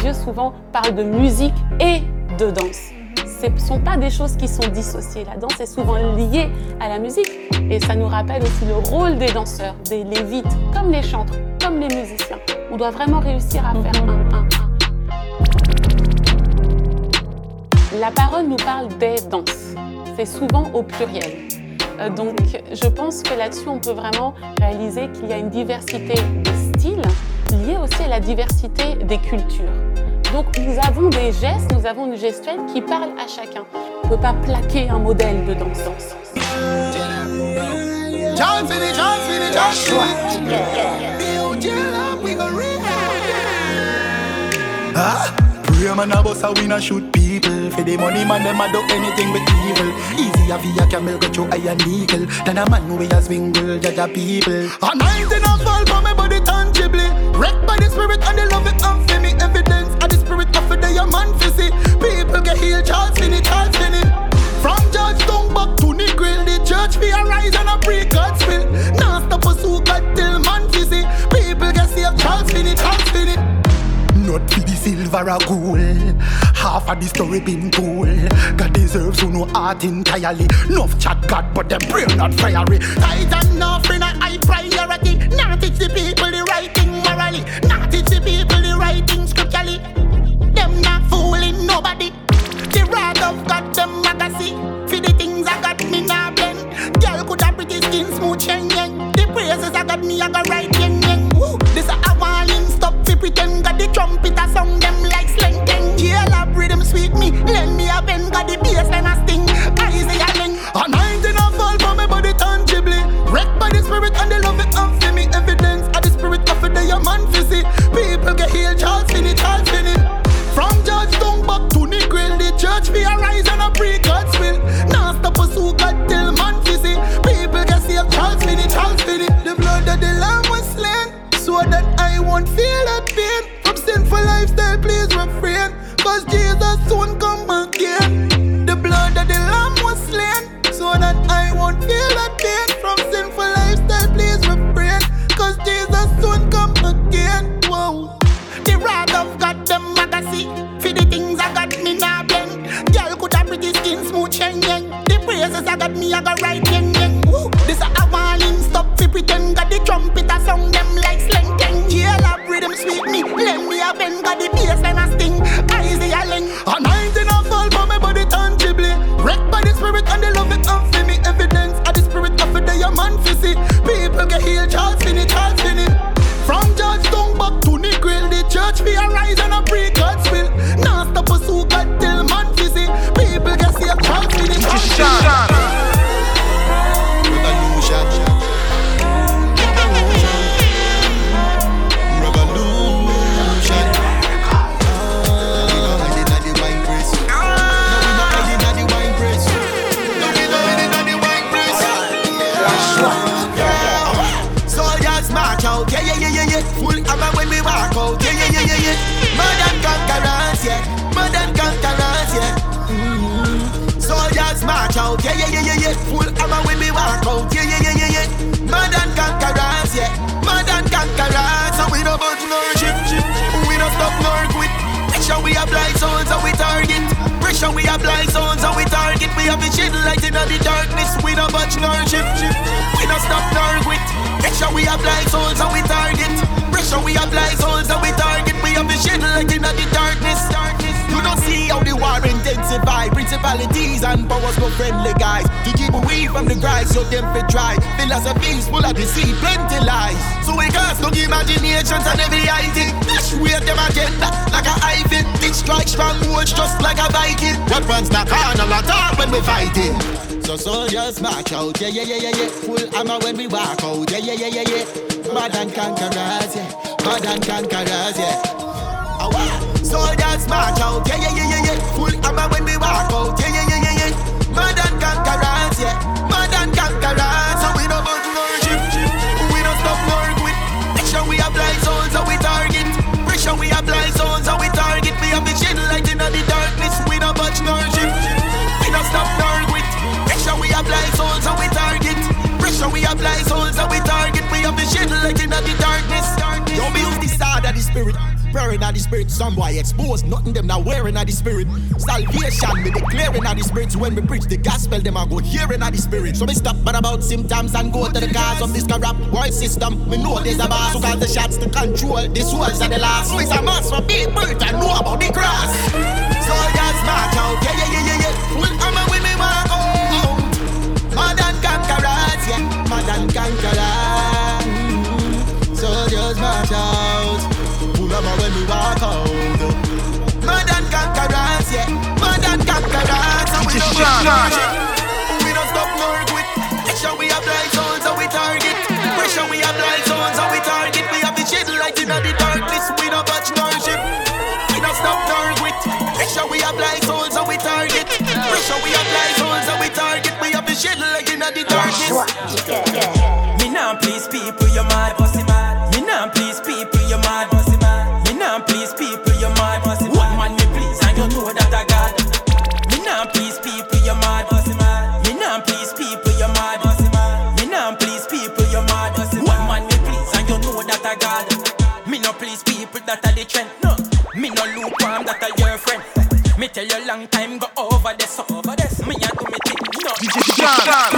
S5: Dieu souvent parle de musique et de danse ce ne sont pas des choses qui sont dissociées. La danse est souvent liée à la musique et ça nous rappelle aussi le rôle des danseurs, des lévites, comme les chantres, comme les musiciens. On doit vraiment réussir à faire un, un, un. La parole nous parle des danses. C'est souvent au pluriel. Euh, donc je pense que là-dessus, on peut vraiment réaliser qu'il y a une diversité de styles liée aussi à la diversité des cultures. Donc nous avons des gestes, nous avons une gestuelle qui parle à chacun. On ne peut pas plaquer un modèle de danse.
S25: Ah, pray man a boss a win a shoot people. For the money man them a do anything with evil. Easy a fi a camel go through iron eagle. Than a man who a swingle judge a people. A nineteen a fall for me body tangibly. Wrecked by the spirit and the love it and for me evidence. And the spirit of a day a man fi see. People get healed, Charles Finney, Charles Finney. Church fi arise and a pray God's will. Now stop pursue God till man see. People get saved, Charles Finney, Charles Finney. Not for the silver or gold. Half of the story been told. God deserves who know art entirely. Enough chat God, but them pray not fiery. Titan offering a high priority. Not teach the people the right thing morally. Not smooth yen yen. The praises I got me I got right yen yen. Woo. This a walling stop to pretend got the trumpet a sound them like slang thing. Yeah, love rhythm sweet me. Lend me a pen got the bass and a sting. Isaiah Ling. A nineteen a fall for me body tangibly. Wrecked by the spirit and the love it and for me evidence. Of the spirit of a day a man fizzy. People get healed, Charles Sinful lifestyle, please refrain, cause Jesus soon come again. The blood of the lamb was slain, so that I won't feel that pain. From sinful lifestyle, please refrain, cause Jesus soon come again. Whoa. The wrath of God, them magazine. For the things I got me now blend. Girl could have pretty skin smooth yen. The praises I got me, I got right walk out, yeah, yeah, yeah, yeah, yeah. Modern conquerors, yeah. Modern conquerors, and we no budge nor shit, shit. We no stop nor quit. Pressure we apply zones and we target. Pressure we apply zones and we target. We have a shit light in the darkness. We no budge nor shit, shit. We no stop nor quit. Pressure we apply zones and we target. Pressure we apply zones and we target. We have a shit light in the darkness. darkness. You don't see how the war intensify. Principalities and powers go friendly guys. To keep away from the grass, so them fit try. Philosophies full of deceit, plenty lies. So we cast no imaginations and every idea.
S26: Persuade them agenda like a Ivan. This strike strong words just like a Viking. Weapons knock on a lot of when we fighting. So soldiers march out, yeah, yeah, yeah, yeah, yeah. Full hammer when we walk out, yeah, yeah, yeah, yeah, yeah. Mad and conquerors, yeah. Mad and conquerors, yeah. Soldiers march out, yeah, yeah, yeah, yeah, yeah. Full hammer when we walk out, yeah, yeah, yeah, yeah, yeah. Mad and conquerors, yeah. Mad and conquerors. So we don't burn no ship, we don't stop no quit. Pressure we apply zones, so we target. Pressure we apply zones, so we target. We have the shit light in the darkness. We don't budge no ship, we don't stop no quit. Pressure we apply zones, so we target. Pressure we apply zones, so we target. We have the shit light in the darkness. The sword of the spirit. Praying of the spirit, some boy expose nothing them now wearing of the spirit. Salvation, me declaring of the spirit. When we preach the gospel, them I go hearing of the spirit. So me stop but about symptoms and go to the cause of this corrupt world system. Me know there's a boss who got the shots to control This souls of the last. So it's a must for people to know about the cross. Soldiers march out, yeah, yeah, yeah, yeah, yeah. Full hammer when we walk out. Modern conquerors, yeah, modern conquerors. We don't
S27: Sean.
S26: we don't stop nor quit. Pressure we apply zones so we target. Pressure we apply zones so we target. We have the shit light in the darkness. We don't watch nor ship. We don't stop nor quit. Pressure we apply zones so we target. Pressure we apply zones so we target. We have the shit light in the darkness.
S28: Me nah please people, you mad, bossy tell you long time go over this, over this. Me a do me thing, no.
S29: La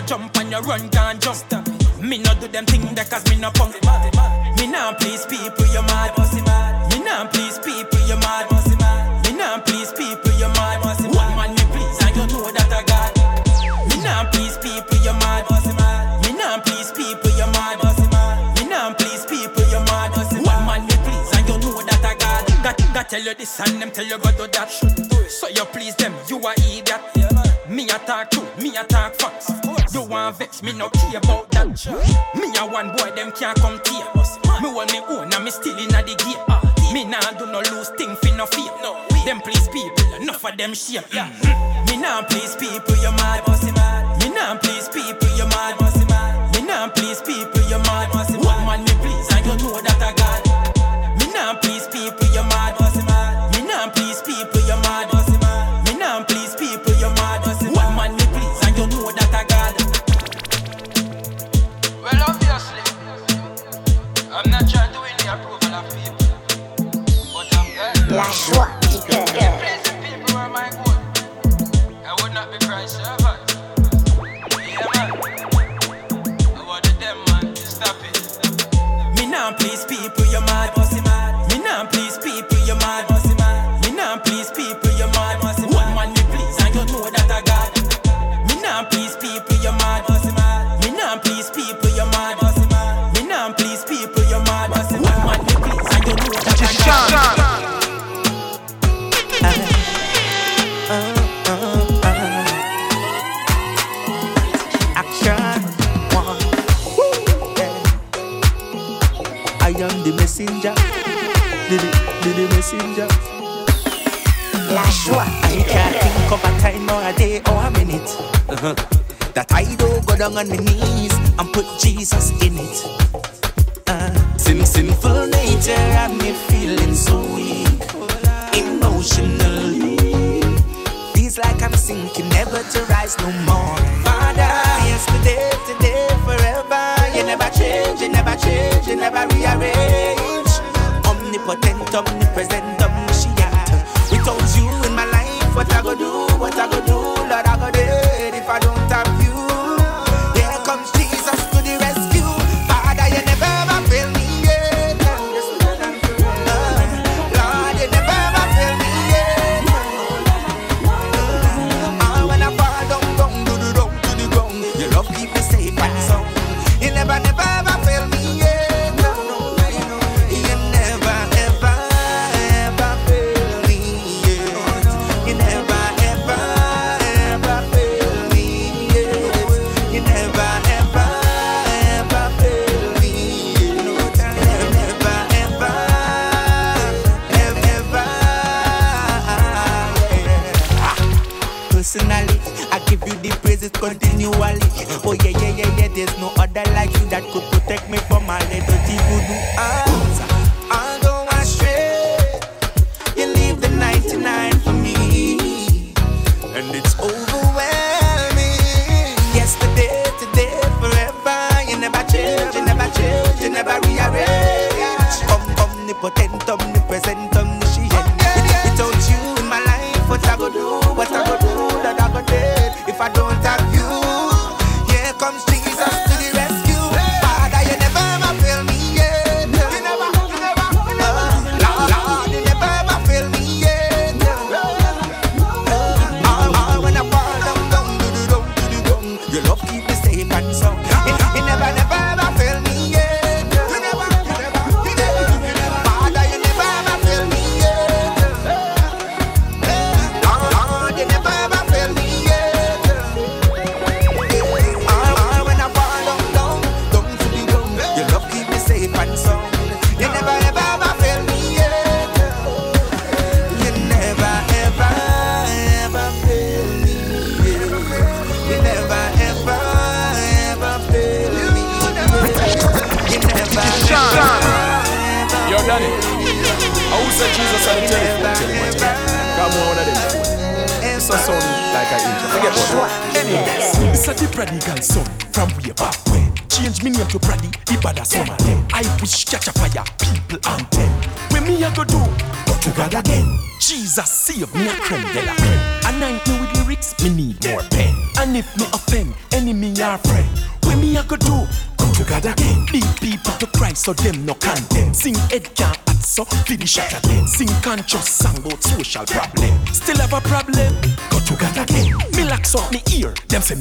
S28: you jump and you run, can't jump. Me no do them thing that cause me no punk. Me nah please people, you mad. Me nah please people, you mad. Me nah please people, you mad. One man me please, and you know that I got. Me nah please people, you mad. Me nah please people, you mad. Me nah please people, you mad. One man me please, and you know that I got. That, that tell you this and them tell you go do that. So you please them, you a idiot. Me a talk true, me a talk facts. You want vex, me no care about that. Me a one boy, them can't come tear. Me want me own, and me still inna the game. Me nah do no lose thing fi no fear. Them please people, enough of them shame. Yeah. Me nah please people, you mad. Me nah please people, you mad. Me nah please people, you mad. One man me please, and you know that
S29: Joie
S30: I
S15: can't think of a time or a day or a minute uh-huh, that I don't go down on my knees and put Jesus in it. Uh, sin, sinful nature and me feeling so weak, emotional sinking, never to rise no more. Father, yesterday, today, forever. You never change, you never change, you never rearrange. Omnipotent, omnipresent,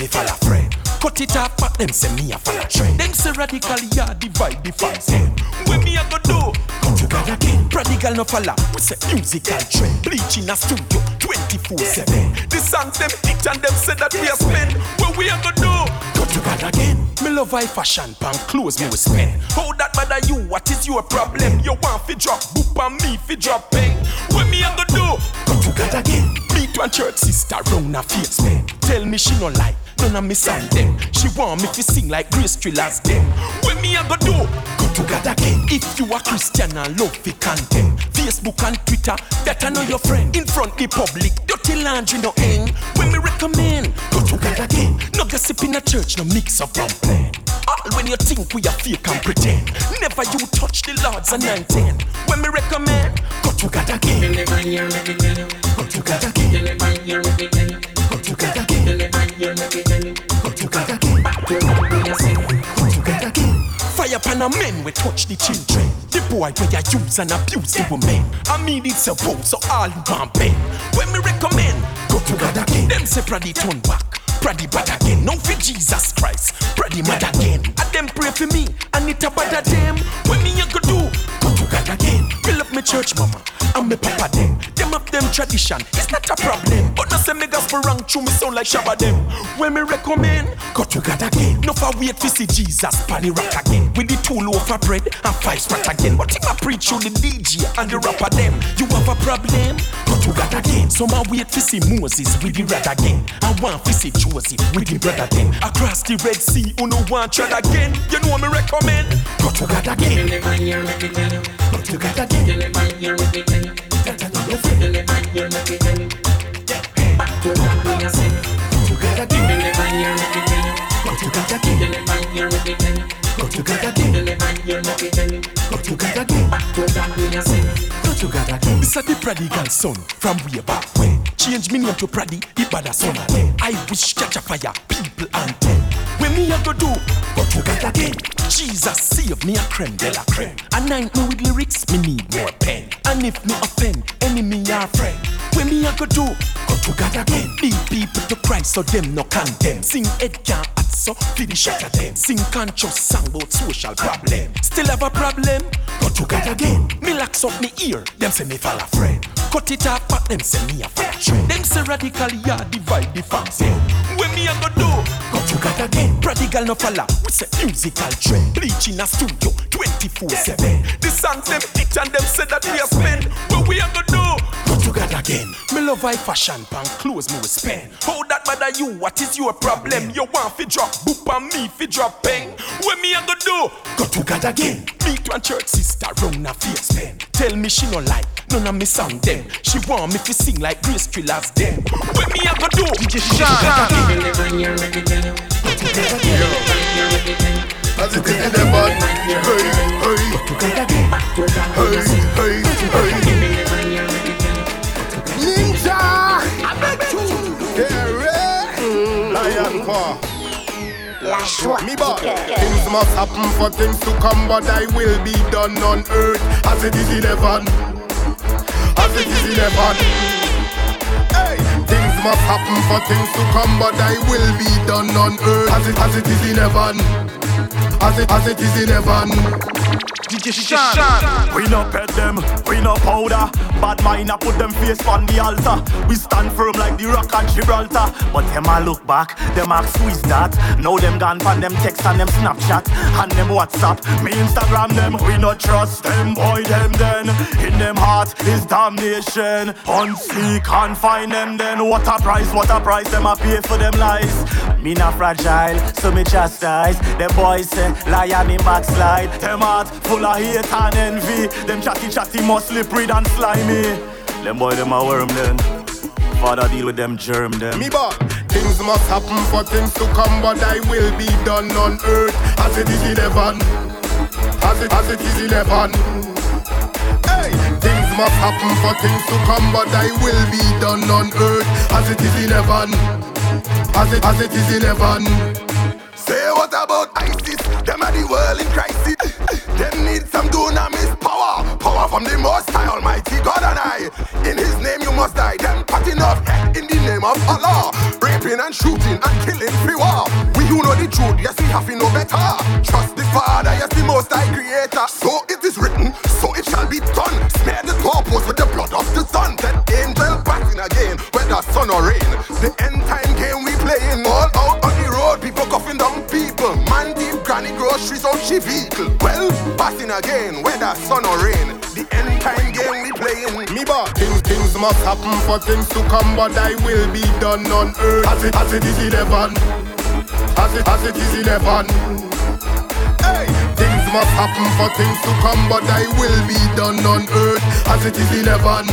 S18: them
S31: say me fall a friend. Cut it off, but them say me a fall a trend. Them say radical, yeah, divide the fans them. When me a go do, come to God again. Prodigal no follow, we say musical trend. Bleach in a studio, 24-7. The songs them hit and them say that we a spend. What we a go do, go to God again. Me love high fashion, pan clothes me we spend. How that bother you? What is your problem? You want fi drop boop and me fi drop pen. What me a go do, go to God again. Meet one church sister round a face man. Tell me she no like none of me song them. She want me to sing like Grace Thrillers them. When me a go do, go to God again. If you a Christian and love fi content, Facebook and Twitter, that I know your friend. In front the public, dirty laundry no end. When me recommend, go to God again. No gossip in a church, no mix up and plan. All when you think we are fake and pretend. Never you touch the Lord's anointing. When me recommend, go to God again. Go to God again. Go to God again. Fire upon a men we touch the children. The boy where you use and abuse the women. I mean it's a vote, so all you want bend. When me recommend, go to God again. Them say Praddy turn back. Praddy bad again. No for Jesus Christ. Praddy mad again. And them pray for me. And it a bad them. When me you go do, go to God again. Me love me church mama. And me papa them. Them have them tradition. It's not a problem. But no say me gospel wrong through me sound like Shabba them. When me recommend, go to God again. No for wait to see Jesus pan rock again. With the two loaf of bread and five sprat again. But him I preach you the DJ and the rapper them. You have a problem? Go to God again. So my wait to see Moses with the rod again. I want to see Joseph with the brother them. Across the Red Sea, who no want tread again. You know me recommend. Go to God again. What you gotta do? What you gotta do? Back to that way you say. God again. This a the prodigal son from way back when. Change me name to Praddy, bad son. I wish catch a fire, people and ten. When me a go do, go to God again. Jesus save me a creme de la creme. I know with lyrics, me need more pen. And if me offend, enemy or friend. When me a go do, go to God again. Lead people to Christ so them no condemn. Sing Ed can't act so finish shot at them. Sing conscious song about social problem. Still have a problem? Go to God again. Me locks up me ear, them say me fall a friend. Cut it off, but them say me a fall trend. Them say radical, yeah, divide the fans. When me a go do, go to God again. Prodigal no follow, we say musical trend. Bleach in a studio, 24-7. The songs them hit and them say that we a spend. What we a go do? Go to God again. Me love high fashion, pan clothes me we spend. How that bother you? What is your problem? You want fi drop boop and me fi drop pen. What me a go do? Go to God again. Meet one church sister round a face pen. Tell me she no like none of me song them. She want me to sing like Grace Thrillers them. What me a go do? DJ
S18: As it is in the bud. Hey, hey. Hey, hey, Lion Paw.
S17: La joie
S18: Me boy, things must happen for things to come, but I will be done on earth as it is in heaven. As it is in heaven. Hey, things must happen for things to come, but I will be done on earth as it as it is in heaven. As it as it is in heaven.
S32: DJ Shan. We no pet them, we no powder. Bad mind, I put them face on the altar. We stand firm like the rock and Gibraltar. But them a look back, them ask who is that? Now them gone pan them text and them Snapchat and them WhatsApp. Me Instagram them, we no trust them, boy them then. In them heart is damnation. Unsee can't find them then. What a price, what a price them a pay for them lies. Me not fragile, so me chastise. Them boys say lie liar me backslide. Them heart full of hate and envy. Them chatty chatty more slippery than slimy. Them boy them a worm then. Father deal with them germ them.
S18: Me boy, things must happen for things to come, but I will be done on earth as it is in heaven. As it as it is in heaven. Hey, things must happen for things to come, but I will be done on earth as it is in heaven. As it as it is in heaven. Say what about ISIS? Them are the world in crisis. Them need some dunamis power. Power from the most high almighty God and I. In his name you must die. Them cutting off in the name of Allah. Raping and shooting and killing free war. We who know the truth, yes we have to know better. Trust the Father, yes the most high creator. So it is written, so it shall be done. Smear the doorpost again, whether sun or rain. The end time game we playing. Me but things, things must happen for things to come, but I will be done on earth as it as it is in heaven. As it as it is in heaven. Hey, things must happen for things to come, but I will be done on earth as it is in heaven.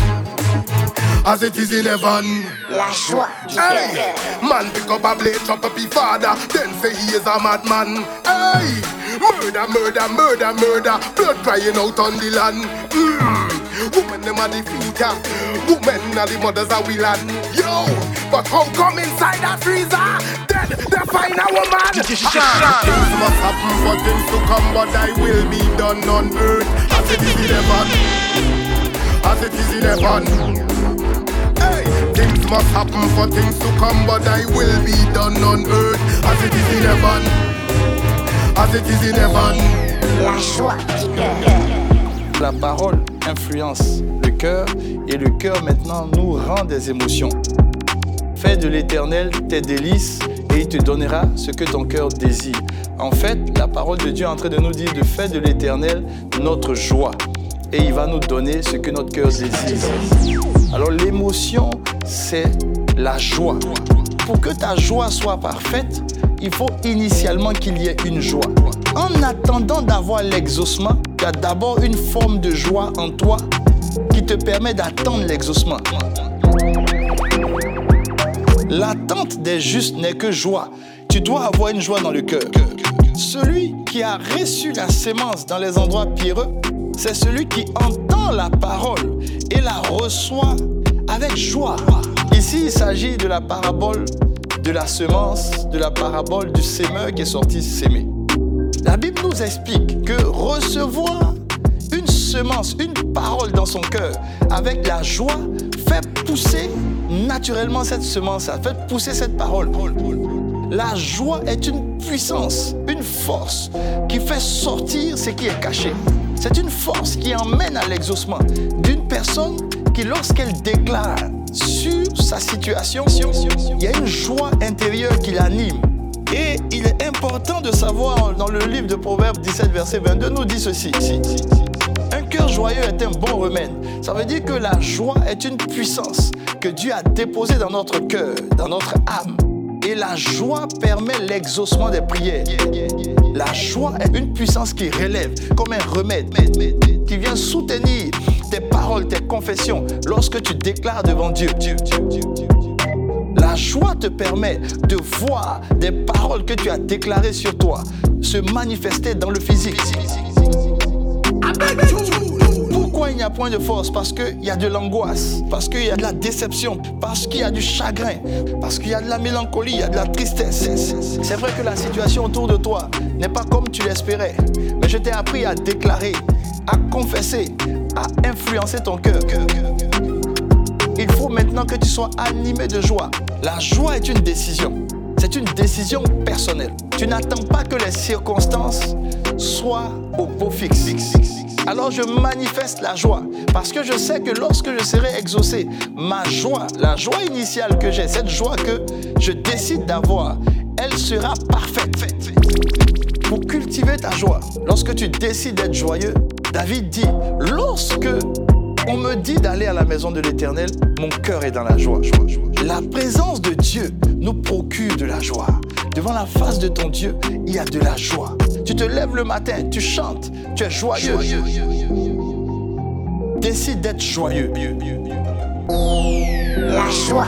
S18: As it is in heaven.
S17: La joie du
S18: Hey, man pick up a blade, chop up his father, then say he is a madman. Hey, murder, murder, murder, murder, blood crying out on the land. Mm. Women them are the future, women are the mothers of we land. Yo, but how come inside that freezer? Dead, they find a woman. Things must happen for things to come, but I will be done on earth as it is in heaven. As it is in heaven. Hey, things must happen for things to come, but I will be done on earth as it is in heaven.
S17: La du cœur.
S25: La parole influence le cœur et le cœur maintenant nous rend des émotions. Fais de l'éternel tes délices et il te donnera ce que ton cœur désire. En fait, la parole de Dieu est en train de nous dire de faire de l'éternel notre joie et il va nous donner ce que notre cœur désire. Alors l'émotion, c'est la joie. Pour que ta joie soit parfaite, il faut initialement qu'il y ait une joie. En attendant d'avoir l'exaucement, il y a d'abord une forme de joie en toi qui te permet d'attendre l'exaucement. L'attente des justes n'est que joie. Tu dois avoir une joie dans le cœur. Celui qui a reçu la sémence dans les endroits pierreux, c'est celui qui entend la parole et la reçoit avec joie. Ici, il s'agit de la parabole de la semence, de la parabole du sémeur qui est sorti s'aimer. La Bible nous explique que recevoir une semence, une parole dans son cœur avec la joie fait pousser naturellement cette semence, fait pousser cette parole. La joie est une puissance, une force qui fait sortir ce qui est caché. C'est une force qui emmène à l'exaucement d'une personne qui, lorsqu'elle déclare sur sa situation, il y a une joie intérieure qui l'anime. Et il est important de savoir, dans le livre de Proverbes 17, verset 22, nous dit ceci. Un cœur joyeux est un bon remède. Ça veut dire que la joie est une puissance que Dieu a déposée dans notre cœur, dans notre âme. Et la joie permet l'exaucement des prières. La joie est une puissance qui relève comme un remède, qui vient soutenir paroles, tes confessions lorsque tu déclares devant Dieu. La joie te permet de voir des paroles que tu as déclarées sur toi se manifester dans le physique. Il n'y a point de force Parce qu'il y a de l'angoisse, parce qu'il y a de la déception, parce qu'il y a du chagrin, parce qu'il y a de la mélancolie, il y a de la tristesse. C'est vrai que la situation autour de toi n'est pas comme tu l'espérais, mais je t'ai appris à déclarer, à confesser, à influencer ton cœur. Il faut maintenant que tu sois animé de joie. La joie est une décision. C'est une décision personnelle. Tu n'attends pas que les circonstances soient au beau fixe. Alors je manifeste la joie parce que je sais que lorsque je serai exaucé, ma joie, la joie initiale que j'ai, cette joie que je décide d'avoir, elle sera parfaite. Pour cultiver ta joie, lorsque tu décides d'être joyeux, David dit, lorsque on me dit d'aller à la maison de l'Éternel, mon cœur est dans la joie. La présence de Dieu nous procure de la joie. Devant la face de ton Dieu, il y a de la joie. Tu te lèves le matin, tu chantes, tu es joyeux. Décide d'être joyeux.
S17: La joie.